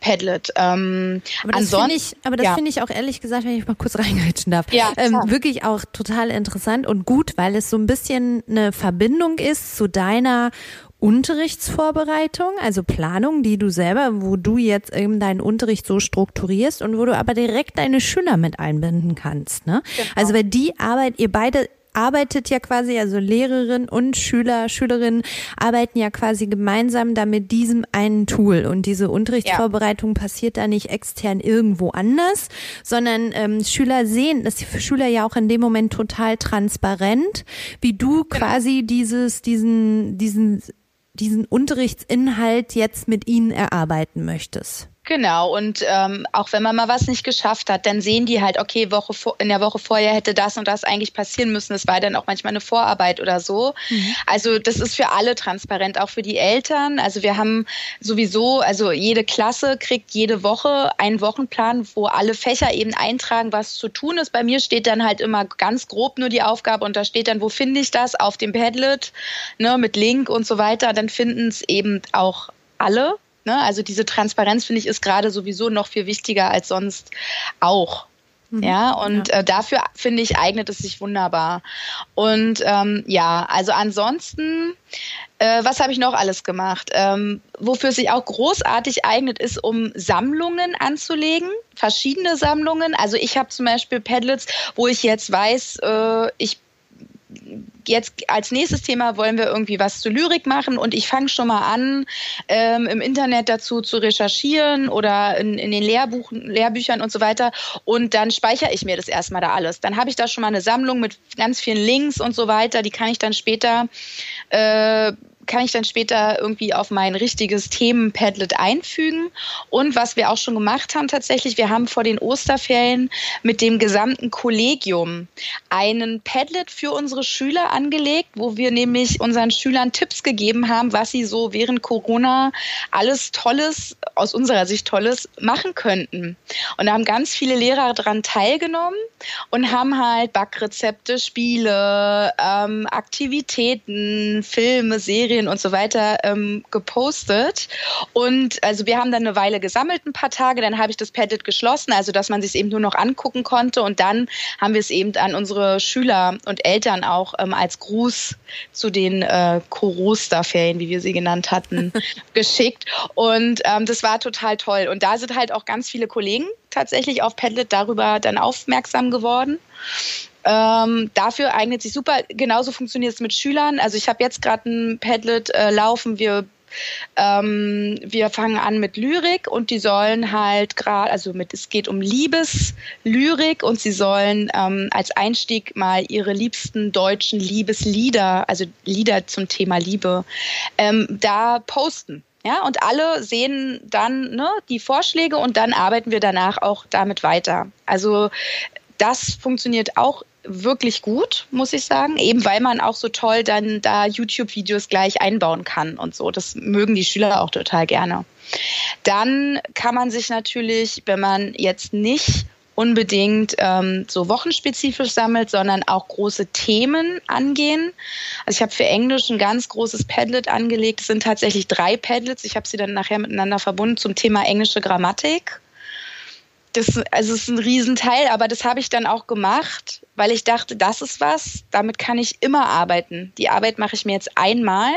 Padlet. Ähm, aber das finde ich, aber das ja. finde ich auch ehrlich gesagt, wenn ich mal kurz (laughs) reingrätschen darf, ja, ähm, wirklich auch total interessant und gut, weil es so ein bisschen eine Verbindung ist zu deiner Unterrichtsvorbereitung, also Planung, die du selber, wo du jetzt eben deinen Unterricht so strukturierst und wo du aber direkt deine Schüler mit einbinden kannst. Ne? Genau. Also weil die Arbeit, ihr beide arbeitet ja quasi, also Lehrerin und Schüler, Schülerinnen arbeiten ja quasi gemeinsam da mit diesem einen Tool. Und diese Unterrichtsvorbereitung ja. passiert da nicht extern irgendwo anders, sondern ähm, Schüler sehen, das ist für Schüler ja auch in dem Moment total transparent, wie du genau. quasi dieses, diesen, diesen diesen Unterrichtsinhalt jetzt mit ihnen erarbeiten möchtest. Genau, und ähm, auch wenn man mal was nicht geschafft hat, dann sehen die halt, okay, Woche vor, in der Woche vorher hätte das und das eigentlich passieren müssen. Es war dann auch manchmal eine Vorarbeit oder so. Mhm. Also das ist für alle transparent, auch für die Eltern. Also wir haben sowieso, also jede Klasse kriegt jede Woche einen Wochenplan, wo alle Fächer eben eintragen, was zu tun ist. Bei mir steht dann halt immer ganz grob nur die Aufgabe und da steht dann, wo finde ich das? Auf dem Padlet, ne, mit Link und so weiter. Dann finden es eben auch alle. Ne? Also diese Transparenz, finde ich, ist gerade sowieso noch viel wichtiger als sonst auch. Mhm. Ja, und ja. Äh, dafür finde ich, eignet es sich wunderbar. Und ähm, ja, also ansonsten, äh, was habe ich noch alles gemacht? Ähm, wofür es sich auch großartig eignet, ist, um Sammlungen anzulegen, verschiedene Sammlungen. Also ich habe zum Beispiel Padlets, wo ich jetzt weiß, äh, ich jetzt als nächstes Thema wollen wir irgendwie was zu Lyrik machen und ich fange schon mal an, ähm, im Internet dazu zu recherchieren oder in, in den Lehrbuchen, Lehrbüchern und so weiter. Und dann speichere ich mir das erstmal da alles. Dann habe ich da schon mal eine Sammlung mit ganz vielen Links und so weiter. Die kann ich dann später äh, kann ich dann später irgendwie auf mein richtiges Themen-Padlet einfügen. Und was wir auch schon gemacht haben tatsächlich, wir haben vor den Osterferien mit dem gesamten Kollegium einen Padlet für unsere Schüler angelegt, wo wir nämlich unseren Schülern Tipps gegeben haben, was sie so während Corona alles Tolles, aus unserer Sicht Tolles, machen könnten. Und da haben ganz viele Lehrer daran teilgenommen und haben halt Backrezepte, Spiele, ähm, Aktivitäten, Filme, Serien und so weiter ähm, gepostet. Und also wir haben dann eine Weile gesammelt, ein paar Tage, dann habe ich das Padlet geschlossen, also dass man sich eben nur noch angucken konnte. Und dann haben wir es eben an unsere Schüler und Eltern auch ähm, als Gruß zu den äh, Korosterferien, wie wir sie genannt hatten, (laughs) geschickt. Und ähm, das war total toll. Und da sind halt auch ganz viele Kollegen tatsächlich auf Padlet darüber dann aufmerksam geworden. Ähm, dafür eignet sich super. Genauso funktioniert es mit Schülern. Also ich habe jetzt gerade ein Padlet äh, laufen. Wir ähm, wir fangen an mit Lyrik und die sollen halt gerade, also mit, es geht um Liebeslyrik und sie sollen ähm, als Einstieg mal ihre liebsten deutschen Liebeslieder, also Lieder zum Thema Liebe, ähm, da posten. Ja, und alle sehen dann ne, die Vorschläge und dann arbeiten wir danach auch damit weiter. Also das funktioniert auch wirklich gut, muss ich sagen, eben weil man auch so toll dann da YouTube-Videos gleich einbauen kann und so. Das mögen die Schüler auch total gerne. Dann kann man sich natürlich, wenn man jetzt nicht unbedingt ähm, so wochenspezifisch sammelt, sondern auch große Themen angehen. Also ich habe für Englisch ein ganz großes Padlet angelegt. Es sind tatsächlich drei Padlets. Ich habe sie dann nachher miteinander verbunden zum Thema englische Grammatik. Das, also es ist ein Riesenteil, aber das habe ich dann auch gemacht, weil ich dachte, das ist was, damit kann ich immer arbeiten. Die Arbeit mache ich mir jetzt einmal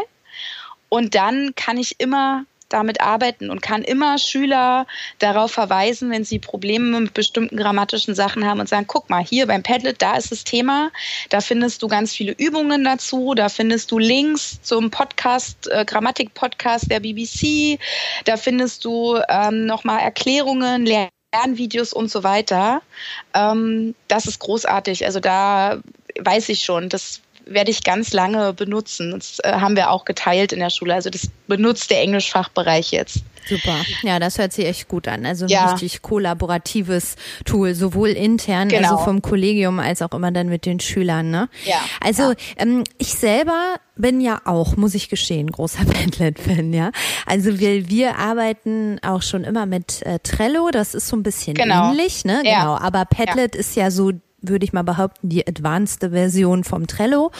und dann kann ich immer damit arbeiten und kann immer Schüler darauf verweisen, wenn sie Probleme mit bestimmten grammatischen Sachen haben und sagen, guck mal, hier beim Padlet, da ist das Thema, da findest du ganz viele Übungen dazu, da findest du Links zum Podcast, äh, Grammatik-Podcast der BBC, da findest du ähm, nochmal Erklärungen, Lernvideos und so weiter. Ähm, das ist großartig. Also da weiß ich schon, das werde ich ganz lange benutzen. Das äh, haben wir auch geteilt in der Schule. Also das benutzt der Englischfachbereich jetzt. Super. Ja, das hört sich echt gut an. Also ein ja. richtig kollaboratives Tool, sowohl intern, genau. also vom Kollegium, als auch immer dann mit den Schülern. Ne? Ja. Also ja. Ähm, ich selber bin ja auch, muss ich gestehen, großer (laughs) Padlet-Fan, ja. Also wir, wir arbeiten auch schon immer mit äh, Trello, das ist so ein bisschen genau. ähnlich, ne? Ja. Genau. Aber Padlet ja. ist ja so würde ich mal behaupten, die advanced Version vom Trello.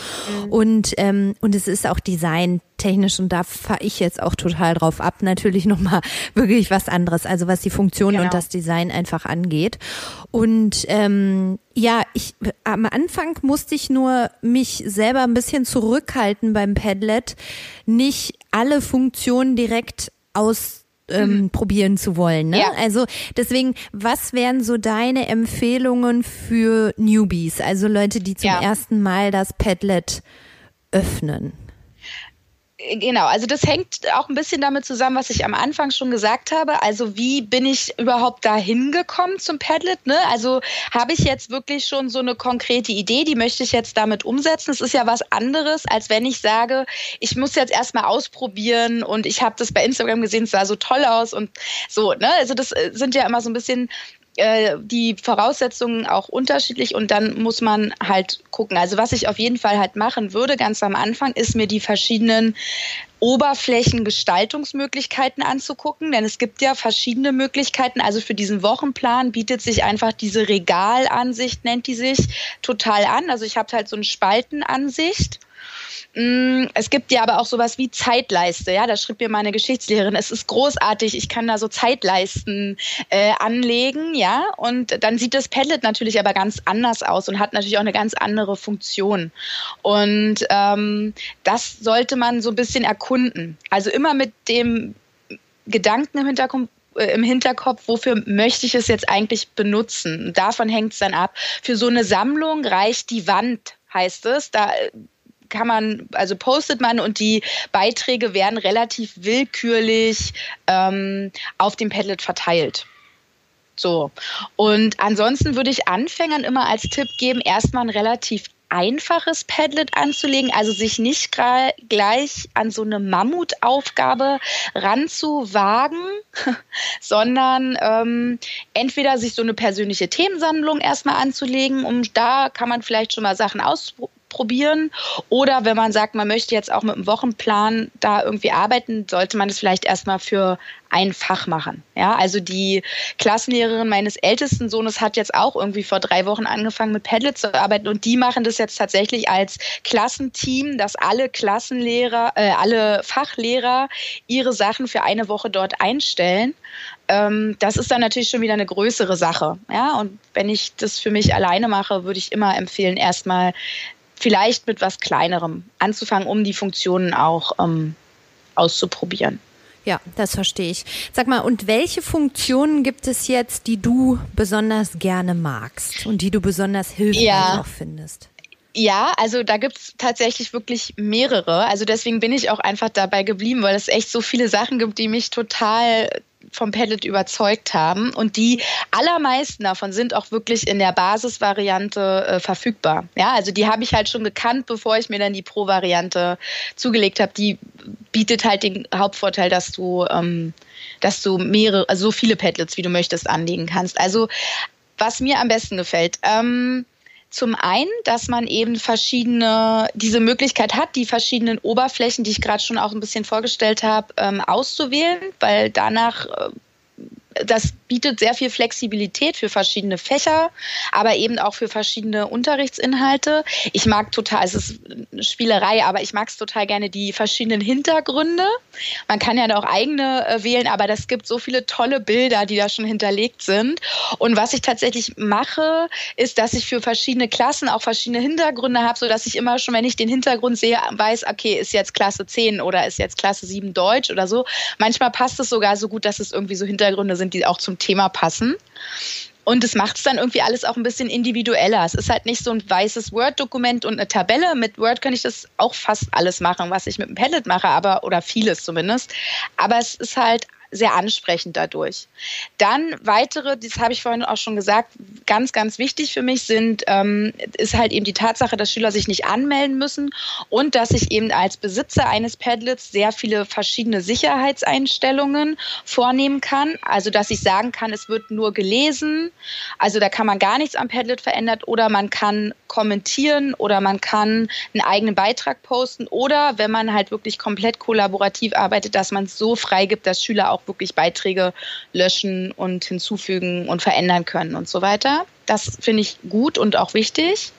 Mhm. Und, ähm, und es ist auch designtechnisch und da fahre ich jetzt auch total drauf ab. Natürlich nochmal wirklich was anderes, also was die Funktion genau. und das Design einfach angeht. Und ähm, ja, ich am Anfang musste ich nur mich selber ein bisschen zurückhalten beim Padlet, nicht alle Funktionen direkt aus ähm, mhm. probieren zu wollen. Ne? Ja. Also deswegen, was wären so deine Empfehlungen für Newbies, also Leute, die zum ja. ersten Mal das Padlet öffnen? Genau, also das hängt auch ein bisschen damit zusammen, was ich am Anfang schon gesagt habe. Also wie bin ich überhaupt da hingekommen zum Padlet? Ne? Also habe ich jetzt wirklich schon so eine konkrete Idee, die möchte ich jetzt damit umsetzen. Es ist ja was anderes, als wenn ich sage, ich muss jetzt erstmal ausprobieren und ich habe das bei Instagram gesehen, es sah so toll aus und so. Ne? Also das äh, sind ja immer so ein bisschen äh, die Voraussetzungen auch unterschiedlich und dann muss man halt gucken. Also was ich auf jeden Fall halt machen würde, ganz am Anfang, ist mir die verschiedenen Oberflächengestaltungsmöglichkeiten anzugucken, denn es gibt ja verschiedene Möglichkeiten. Also für diesen Wochenplan bietet sich einfach diese Regalansicht, nennt die sich, total an. Also ich habe halt so eine Spaltenansicht es gibt ja aber auch sowas wie Zeitleiste. Ja, da schrieb mir meine Geschichtslehrerin. Es ist großartig. Ich kann da so Zeitleisten äh, anlegen. Ja, und dann sieht das Padlet natürlich aber ganz anders aus und hat natürlich auch eine ganz andere Funktion. Und ähm, das sollte man so ein bisschen erkunden. Also immer mit dem Gedanken im Hintergrund, äh, im Hinterkopf, wofür möchte ich es jetzt eigentlich benutzen? Davon hängt es dann ab. Für so eine Sammlung reicht die Wand, heißt es. Da kann man, also postet man und die Beiträge werden relativ willkürlich ähm, auf dem Padlet verteilt. So. Und ansonsten würde ich Anfängern immer als Tipp geben, erstmal ein relativ einfaches Padlet anzulegen, also sich nicht gleich an so eine Mammutaufgabe ranzuwagen, (laughs) sondern ähm, entweder sich so eine persönliche Themensammlung erstmal anzulegen, um da kann man vielleicht schon mal Sachen ausprobieren probieren. Oder wenn man sagt, man möchte jetzt auch mit einem Wochenplan da irgendwie arbeiten, sollte man es vielleicht erstmal für ein Fach machen. Ja, also die Klassenlehrerin meines ältesten Sohnes hat jetzt auch irgendwie vor drei Wochen angefangen mit Padlet zu arbeiten und die machen das jetzt tatsächlich als Klassenteam, dass alle Klassenlehrer, äh, alle Fachlehrer ihre Sachen für eine Woche dort einstellen. Ähm, das ist dann natürlich schon wieder eine größere Sache. Ja, und wenn ich das für mich alleine mache, würde ich immer empfehlen, erstmal vielleicht mit was Kleinerem anzufangen, um die Funktionen auch ähm, auszuprobieren. Ja, das verstehe ich. Sag mal, und welche Funktionen gibt es jetzt, die du besonders gerne magst und die du besonders hilfreich ja. auch findest? Ja, also da gibt es tatsächlich wirklich mehrere. Also deswegen bin ich auch einfach dabei geblieben, weil es echt so viele Sachen gibt, die mich total vom Padlet überzeugt haben. Und die allermeisten davon sind auch wirklich in der Basisvariante äh, verfügbar. Ja, also die habe ich halt schon gekannt, bevor ich mir dann die Pro-Variante zugelegt habe. Die bietet halt den Hauptvorteil, dass du, ähm, dass du mehrere, also so viele Padlets, wie du möchtest, anlegen kannst. Also was mir am besten gefällt. Ähm, zum einen, dass man eben verschiedene, diese Möglichkeit hat, die verschiedenen Oberflächen, die ich gerade schon auch ein bisschen vorgestellt habe, ähm, auszuwählen, weil danach äh, das bietet sehr viel Flexibilität für verschiedene Fächer, aber eben auch für verschiedene Unterrichtsinhalte. Ich mag total, es ist eine Spielerei, aber ich mag es total gerne, die verschiedenen Hintergründe. Man kann ja auch eigene äh, wählen, aber das gibt so viele tolle Bilder, die da schon hinterlegt sind. Und was ich tatsächlich mache, ist, dass ich für verschiedene Klassen auch verschiedene Hintergründe habe, sodass ich immer schon, wenn ich den Hintergrund sehe, weiß, okay, ist jetzt Klasse 10 oder ist jetzt Klasse 7 Deutsch oder so. Manchmal passt es sogar so gut, dass es irgendwie so Hintergründe sind, die auch zum Thema passen. Und es macht es dann irgendwie alles auch ein bisschen individueller. Es ist halt nicht so ein weißes Word-Dokument und eine Tabelle. Mit Word kann ich das auch fast alles machen, was ich mit dem Padlet mache, aber oder vieles zumindest. Aber es ist halt sehr ansprechend dadurch. Dann weitere, das habe ich vorhin auch schon gesagt, ganz, ganz wichtig für mich sind, ähm, ist halt eben die Tatsache, dass Schüler sich nicht anmelden müssen und dass ich eben als Besitzer eines Padlets sehr viele verschiedene Sicherheitseinstellungen vornehmen kann. Also, dass ich sagen kann, es wird nur gelesen. Also, da kann man gar nichts am Padlet verändert oder man kann kommentieren oder man kann einen eigenen Beitrag posten oder wenn man halt wirklich komplett kollaborativ arbeitet, dass man es so freigibt, dass Schüler auch auch wirklich Beiträge löschen und hinzufügen und verändern können und so weiter. Das finde ich gut und auch wichtig.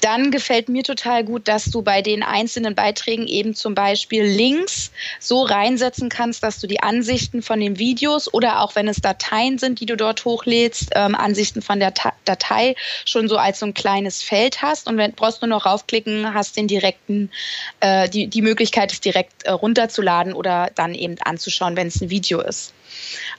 Dann gefällt mir total gut, dass du bei den einzelnen Beiträgen eben zum Beispiel Links so reinsetzen kannst, dass du die Ansichten von den Videos oder auch wenn es Dateien sind, die du dort hochlädst, ähm, Ansichten von der Datei schon so als so ein kleines Feld hast. Und wenn brauchst nur noch raufklicken, hast den direkten, äh, die, die Möglichkeit, es direkt äh, runterzuladen oder dann eben anzuschauen, wenn es ein Video ist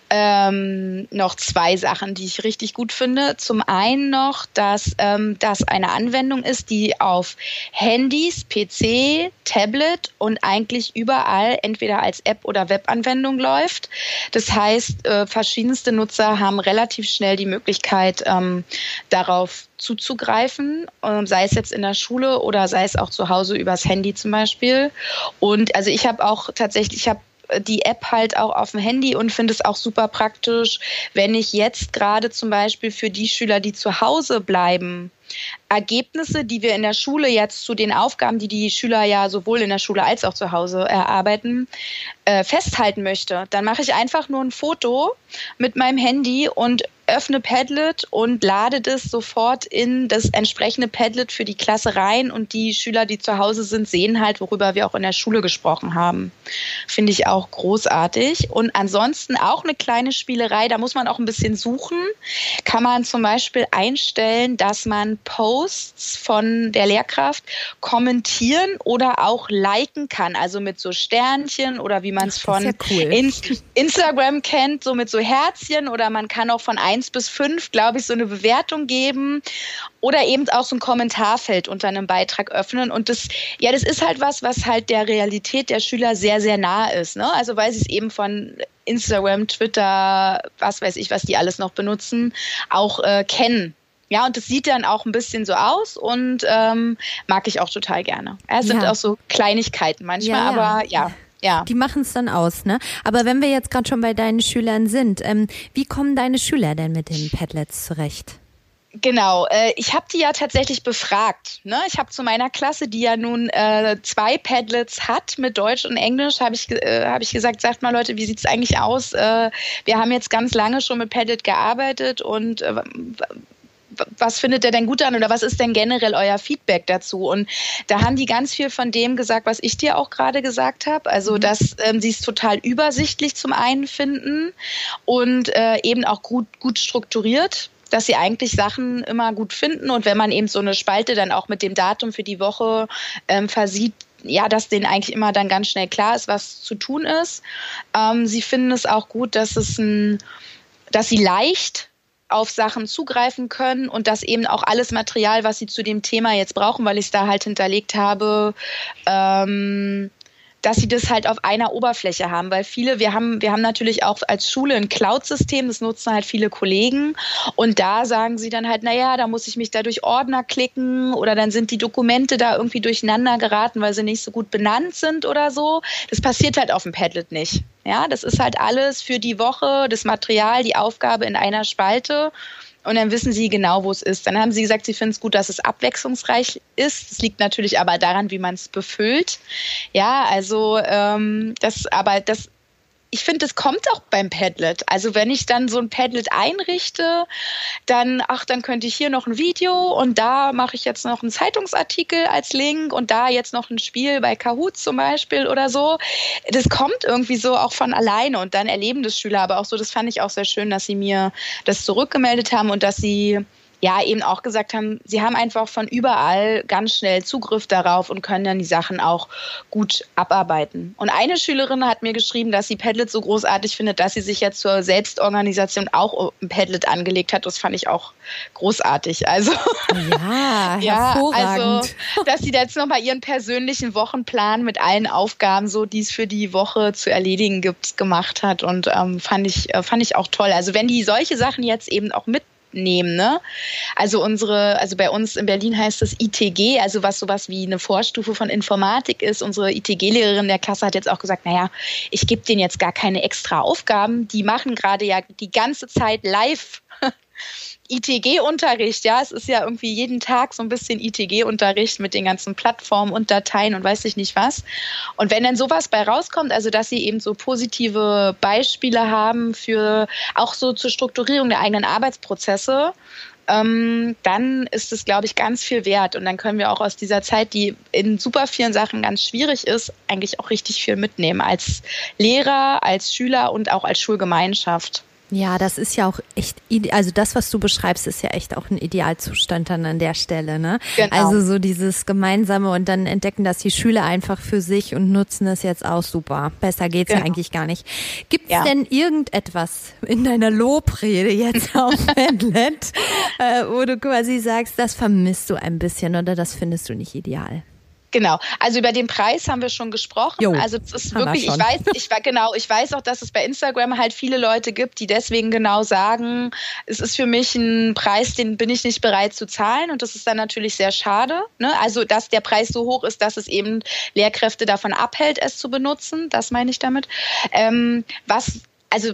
ähm, noch zwei Sachen, die ich richtig gut finde. Zum einen noch, dass ähm, das eine Anwendung ist, die auf Handys, PC, Tablet und eigentlich überall entweder als App oder Webanwendung läuft. Das heißt, äh, verschiedenste Nutzer haben relativ schnell die Möglichkeit, ähm, darauf zuzugreifen, ähm, sei es jetzt in der Schule oder sei es auch zu Hause übers Handy zum Beispiel. Und also ich habe auch tatsächlich, ich habe die App halt auch auf dem Handy und finde es auch super praktisch, wenn ich jetzt gerade zum Beispiel für die Schüler, die zu Hause bleiben, Ergebnisse, die wir in der Schule jetzt zu den Aufgaben, die die Schüler ja sowohl in der Schule als auch zu Hause erarbeiten, äh, festhalten möchte, dann mache ich einfach nur ein Foto mit meinem Handy und öffne Padlet und lade das sofort in das entsprechende Padlet für die Klasse rein und die Schüler, die zu Hause sind, sehen halt, worüber wir auch in der Schule gesprochen haben. Finde ich auch großartig. Und ansonsten auch eine kleine Spielerei, da muss man auch ein bisschen suchen. Kann man zum Beispiel einstellen, dass man Posts von der Lehrkraft kommentieren oder auch liken kann, also mit so Sternchen oder wie man es von ja cool. Inst Instagram kennt, so mit so Herzchen oder man kann auch von 1 bis 5, glaube ich, so eine Bewertung geben oder eben auch so ein Kommentarfeld unter einem Beitrag öffnen. Und das, ja, das ist halt was, was halt der Realität der Schüler sehr, sehr nah ist. Ne? Also weil sie es eben von Instagram, Twitter, was weiß ich, was die alles noch benutzen, auch äh, kennen. Ja, und das sieht dann auch ein bisschen so aus und ähm, mag ich auch total gerne. Es sind ja. auch so Kleinigkeiten manchmal, ja, ja. aber ja. Ja. Die machen es dann aus, ne? Aber wenn wir jetzt gerade schon bei deinen Schülern sind, ähm, wie kommen deine Schüler denn mit den Padlets zurecht? Genau, äh, ich habe die ja tatsächlich befragt. Ne? Ich habe zu meiner Klasse, die ja nun äh, zwei Padlets hat mit Deutsch und Englisch, habe ich, äh, hab ich gesagt, sagt mal Leute, wie sieht es eigentlich aus? Äh, wir haben jetzt ganz lange schon mit Padlet gearbeitet und äh, was findet ihr denn gut an oder was ist denn generell euer Feedback dazu? Und da haben die ganz viel von dem gesagt, was ich dir auch gerade gesagt habe. Also, mhm. dass ähm, sie es total übersichtlich zum einen finden und äh, eben auch gut, gut strukturiert dass sie eigentlich Sachen immer gut finden und wenn man eben so eine Spalte dann auch mit dem Datum für die Woche ähm, versieht, ja, dass denen eigentlich immer dann ganz schnell klar ist, was zu tun ist. Ähm, sie finden es auch gut, dass es ein, dass sie leicht auf Sachen zugreifen können und dass eben auch alles Material, was sie zu dem Thema jetzt brauchen, weil ich es da halt hinterlegt habe, ähm, dass sie das halt auf einer Oberfläche haben, weil viele, wir haben, wir haben natürlich auch als Schule ein Cloud-System, das nutzen halt viele Kollegen und da sagen sie dann halt, naja, da muss ich mich da durch Ordner klicken oder dann sind die Dokumente da irgendwie durcheinander geraten, weil sie nicht so gut benannt sind oder so. Das passiert halt auf dem Padlet nicht. Ja, das ist halt alles für die Woche, das Material, die Aufgabe in einer Spalte. Und dann wissen sie genau, wo es ist. Dann haben sie gesagt, sie finden es gut, dass es abwechslungsreich ist. Das liegt natürlich aber daran, wie man es befüllt. Ja, also ähm, das, aber das ich finde, es kommt auch beim Padlet. Also wenn ich dann so ein Padlet einrichte, dann, ach, dann könnte ich hier noch ein Video und da mache ich jetzt noch einen Zeitungsartikel als Link und da jetzt noch ein Spiel bei Kahoot zum Beispiel oder so. Das kommt irgendwie so auch von alleine und dann erleben das Schüler aber auch so. Das fand ich auch sehr schön, dass sie mir das zurückgemeldet haben und dass sie ja eben auch gesagt haben, sie haben einfach von überall ganz schnell Zugriff darauf und können dann die Sachen auch gut abarbeiten. Und eine Schülerin hat mir geschrieben, dass sie Padlet so großartig findet, dass sie sich jetzt zur Selbstorganisation auch ein Padlet angelegt hat. Das fand ich auch großartig. Also ja, (laughs) ja also dass sie jetzt nochmal ihren persönlichen Wochenplan mit allen Aufgaben, so die es für die Woche zu erledigen gibt, gemacht hat und ähm, fand ich äh, fand ich auch toll. Also wenn die solche Sachen jetzt eben auch mit nehmen. Ne? Also unsere, also bei uns in Berlin heißt das ITG, also was sowas wie eine Vorstufe von Informatik ist. Unsere ITG-Lehrerin der Klasse hat jetzt auch gesagt, naja, ich gebe denen jetzt gar keine extra Aufgaben. Die machen gerade ja die ganze Zeit live ITG-Unterricht, ja, es ist ja irgendwie jeden Tag so ein bisschen ITG-Unterricht mit den ganzen Plattformen und Dateien und weiß ich nicht was. Und wenn dann sowas bei rauskommt, also dass sie eben so positive Beispiele haben für auch so zur Strukturierung der eigenen Arbeitsprozesse, ähm, dann ist es, glaube ich, ganz viel wert. Und dann können wir auch aus dieser Zeit, die in super vielen Sachen ganz schwierig ist, eigentlich auch richtig viel mitnehmen als Lehrer, als Schüler und auch als Schulgemeinschaft. Ja, das ist ja auch echt, also das, was du beschreibst, ist ja echt auch ein Idealzustand dann an der Stelle, ne? Genau. Also so dieses Gemeinsame und dann entdecken das die Schüler einfach für sich und nutzen es jetzt auch super. Besser geht's genau. ja eigentlich gar nicht. Gibt's ja. denn irgendetwas in deiner Lobrede jetzt (laughs) auf Padlet, äh, wo du quasi sagst, das vermisst du ein bisschen oder das findest du nicht ideal? Genau. Also über den Preis haben wir schon gesprochen. Jo, also es ist wirklich, ich weiß, ich war genau, ich weiß auch, dass es bei Instagram halt viele Leute gibt, die deswegen genau sagen, es ist für mich ein Preis, den bin ich nicht bereit zu zahlen und das ist dann natürlich sehr schade. Ne? Also dass der Preis so hoch ist, dass es eben Lehrkräfte davon abhält, es zu benutzen. Das meine ich damit. Ähm, was also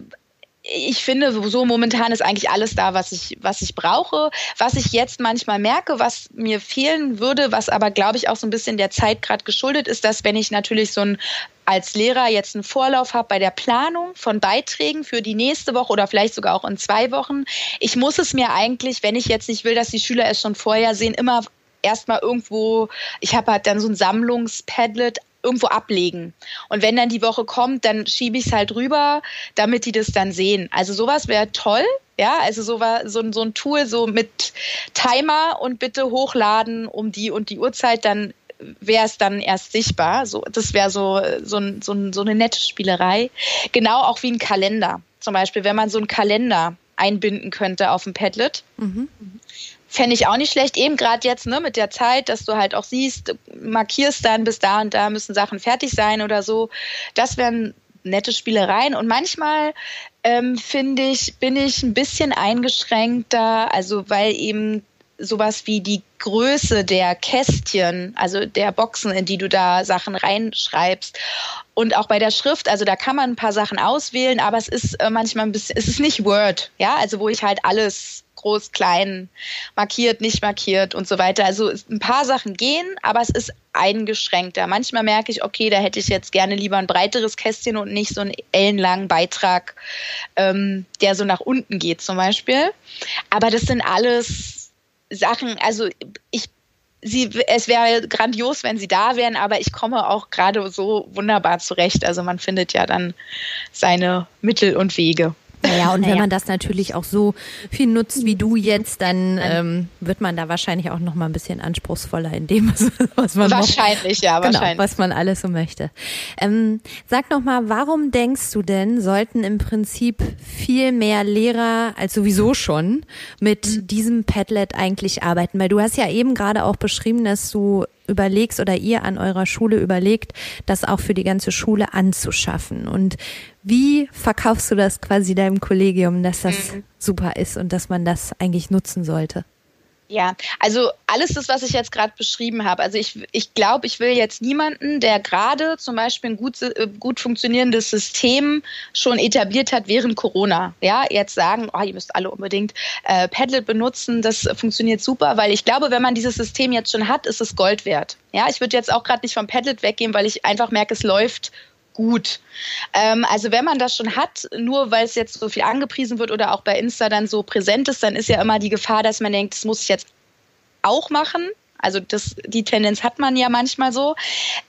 ich finde, so momentan ist eigentlich alles da, was ich, was ich brauche. Was ich jetzt manchmal merke, was mir fehlen würde, was aber, glaube ich, auch so ein bisschen der Zeit gerade geschuldet ist, dass wenn ich natürlich so ein als Lehrer jetzt einen Vorlauf habe bei der Planung von Beiträgen für die nächste Woche oder vielleicht sogar auch in zwei Wochen. Ich muss es mir eigentlich, wenn ich jetzt nicht will, dass die Schüler es schon vorher sehen, immer erstmal irgendwo, ich habe halt dann so ein Sammlungspadlet irgendwo ablegen. Und wenn dann die Woche kommt, dann schiebe ich es halt rüber, damit die das dann sehen. Also sowas wäre toll. Ja, also so, war, so, so ein Tool so mit Timer und bitte hochladen um die und die Uhrzeit, dann wäre es dann erst sichtbar. So, das wäre so, so, so, so eine nette Spielerei. Genau auch wie ein Kalender. Zum Beispiel, wenn man so einen Kalender einbinden könnte auf dem Padlet. Mhm. Fände ich auch nicht schlecht, eben gerade jetzt ne, mit der Zeit, dass du halt auch siehst, markierst dann, bis da und da müssen Sachen fertig sein oder so. Das wäre ein nette Spielereien und manchmal ähm, finde ich, bin ich ein bisschen eingeschränkter, also weil eben sowas wie die Größe der Kästchen, also der Boxen, in die du da Sachen reinschreibst. Und auch bei der Schrift, also da kann man ein paar Sachen auswählen, aber es ist äh, manchmal ein bisschen, es ist nicht Word, ja, also wo ich halt alles groß, klein, markiert, nicht markiert und so weiter. Also ein paar Sachen gehen, aber es ist eingeschränkter. Manchmal merke ich, okay, da hätte ich jetzt gerne lieber ein breiteres Kästchen und nicht so einen ellenlangen Beitrag, ähm, der so nach unten geht zum Beispiel. Aber das sind alles Sachen, also ich Sie, es wäre grandios, wenn sie da wären, aber ich komme auch gerade so wunderbar zurecht. Also man findet ja dann seine Mittel und Wege. Naja, und naja. wenn man das natürlich auch so viel nutzt wie du jetzt, dann ähm, wird man da wahrscheinlich auch noch mal ein bisschen anspruchsvoller in dem, (laughs) was man wahrscheinlich, ja, genau, wahrscheinlich, was man alles so möchte. Ähm, sag noch mal, warum denkst du denn, sollten im Prinzip viel mehr Lehrer als sowieso schon mit mhm. diesem Padlet eigentlich arbeiten? Weil du hast ja eben gerade auch beschrieben, dass du überlegst oder ihr an eurer Schule überlegt, das auch für die ganze Schule anzuschaffen. Und wie verkaufst du das quasi deinem Kollegium, dass das mhm. super ist und dass man das eigentlich nutzen sollte? Ja, also alles das, was ich jetzt gerade beschrieben habe. Also ich, ich glaube, ich will jetzt niemanden, der gerade zum Beispiel ein gut, äh, gut funktionierendes System schon etabliert hat während Corona, ja, jetzt sagen, oh, ihr müsst alle unbedingt äh, Padlet benutzen, das funktioniert super, weil ich glaube, wenn man dieses System jetzt schon hat, ist es Gold wert. Ja, ich würde jetzt auch gerade nicht vom Padlet weggehen, weil ich einfach merke, es läuft gut. Ähm, also wenn man das schon hat, nur weil es jetzt so viel angepriesen wird oder auch bei Insta dann so präsent ist, dann ist ja immer die Gefahr, dass man denkt, das muss ich jetzt auch machen. Also das, die Tendenz hat man ja manchmal so.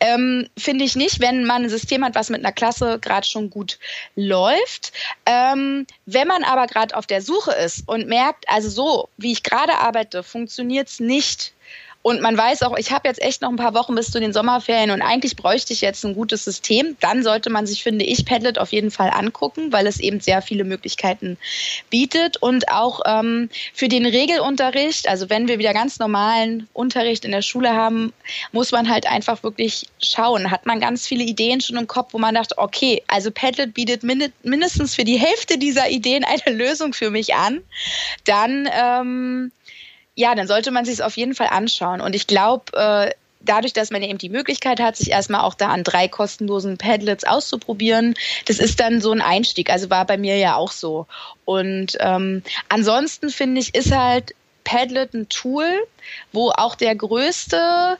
Ähm, Finde ich nicht, wenn man ein System hat, was mit einer Klasse gerade schon gut läuft. Ähm, wenn man aber gerade auf der Suche ist und merkt, also so, wie ich gerade arbeite, funktioniert es nicht und man weiß auch, ich habe jetzt echt noch ein paar Wochen bis zu den Sommerferien und eigentlich bräuchte ich jetzt ein gutes System. Dann sollte man sich, finde ich, Padlet auf jeden Fall angucken, weil es eben sehr viele Möglichkeiten bietet. Und auch ähm, für den Regelunterricht, also wenn wir wieder ganz normalen Unterricht in der Schule haben, muss man halt einfach wirklich schauen. Hat man ganz viele Ideen schon im Kopf, wo man dachte, okay, also Padlet bietet mindestens für die Hälfte dieser Ideen eine (laughs) Lösung für mich an. Dann ähm, ja, dann sollte man sich es auf jeden Fall anschauen. Und ich glaube, äh, dadurch, dass man eben die Möglichkeit hat, sich erstmal auch da an drei kostenlosen Padlets auszuprobieren, das ist dann so ein Einstieg. Also war bei mir ja auch so. Und ähm, ansonsten finde ich, ist halt Padlet ein Tool, wo auch der größte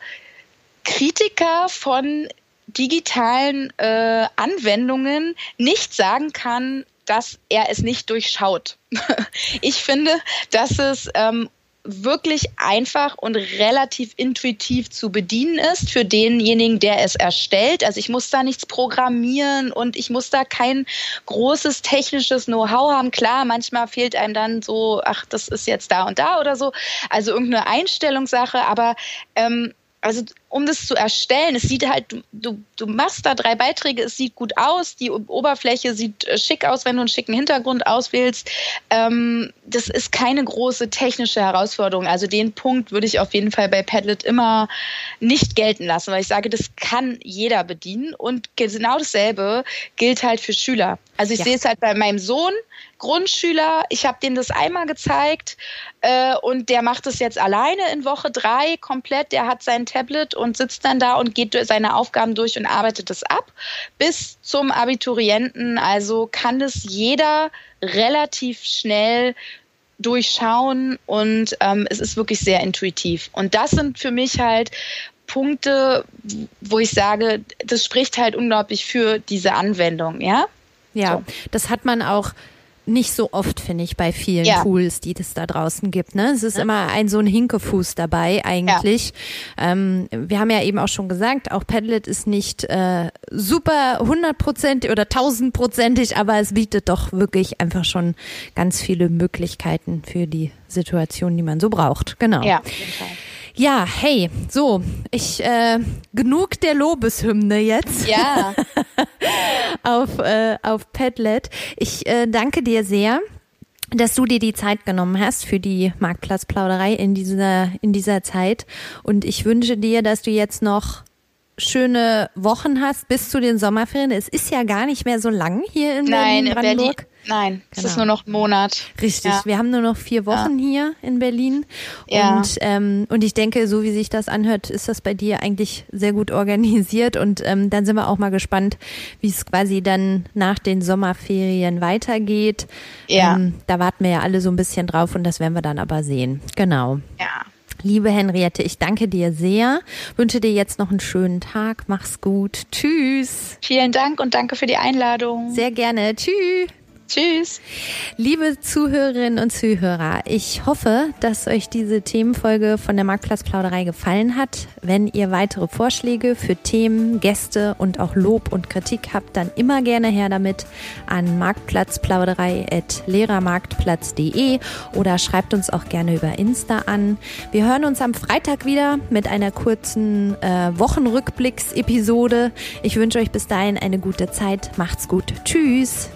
Kritiker von digitalen äh, Anwendungen nicht sagen kann, dass er es nicht durchschaut. (laughs) ich finde, dass es ähm, wirklich einfach und relativ intuitiv zu bedienen ist für denjenigen, der es erstellt. Also ich muss da nichts programmieren und ich muss da kein großes technisches Know-how haben. Klar, manchmal fehlt einem dann so, ach, das ist jetzt da und da oder so. Also irgendeine Einstellungssache, aber ähm, also um das zu erstellen, es sieht halt, du, du machst da drei Beiträge, es sieht gut aus, die Oberfläche sieht äh, schick aus, wenn du einen schicken Hintergrund auswählst. Ähm, das ist keine große technische Herausforderung. Also den Punkt würde ich auf jeden Fall bei Padlet immer nicht gelten lassen, weil ich sage, das kann jeder bedienen und genau dasselbe gilt halt für Schüler. Also ich ja. sehe es halt bei meinem Sohn, Grundschüler, ich habe dem das einmal gezeigt äh, und der macht es jetzt alleine in Woche drei komplett. Der hat sein Tablet und sitzt dann da und geht seine Aufgaben durch und arbeitet es ab. Bis zum Abiturienten, also kann das jeder relativ schnell durchschauen und ähm, es ist wirklich sehr intuitiv. Und das sind für mich halt Punkte, wo ich sage, das spricht halt unglaublich für diese Anwendung, ja? Ja, so. das hat man auch nicht so oft, finde ich, bei vielen ja. Tools, die es da draußen gibt. Ne? Es ist ja. immer ein so ein Hinkefuß dabei eigentlich. Ja. Ähm, wir haben ja eben auch schon gesagt, auch Padlet ist nicht äh, super hundertprozentig oder tausendprozentig, aber es bietet doch wirklich einfach schon ganz viele Möglichkeiten für die Situation, die man so braucht. Genau. Ja, auf jeden Fall. Ja, hey, so, ich äh, genug der Lobeshymne jetzt. Ja. (laughs) auf äh, auf Padlet. Ich äh, danke dir sehr dass du dir die Zeit genommen hast für die Marktplatzplauderei in dieser, in dieser Zeit. Und ich wünsche dir, dass du jetzt noch schöne Wochen hast bis zu den Sommerferien. Es ist ja gar nicht mehr so lang hier in Nein, Berlin, Brandenburg. Berlin, nein, es Genau. ist nur noch ein Monat. Richtig, Ja. wir haben nur noch vier Wochen hier in Berlin. Ja. Und, ähm, und ich denke, so wie sich das anhört, ist das bei dir eigentlich sehr gut organisiert. Und ähm, dann sind wir auch mal gespannt, wie es quasi dann nach den Sommerferien weitergeht. Ja. Ähm, da warten wir ja alle so ein bisschen drauf und das werden wir dann aber sehen. Genau. Ja. Liebe Henriette, ich danke dir sehr. Wünsche dir jetzt noch einen schönen Tag. Mach's gut. Tschüss. Vielen Dank und danke für die Einladung. Sehr gerne. Tschüss. Tschüss. Liebe Zuhörerinnen und Zuhörer, ich hoffe, dass euch diese Themenfolge von der Marktplatzplauderei gefallen hat. Wenn ihr weitere Vorschläge für Themen, Gäste und auch Lob und Kritik habt, dann immer gerne her damit an marktplatzplauderei.lehrermarktplatz.de oder schreibt uns auch gerne über Insta an. Wir hören uns am Freitag wieder mit einer kurzen äh, Wochenrückblicks-Episode. Ich wünsche euch bis dahin eine gute Zeit. Macht's gut. Tschüss.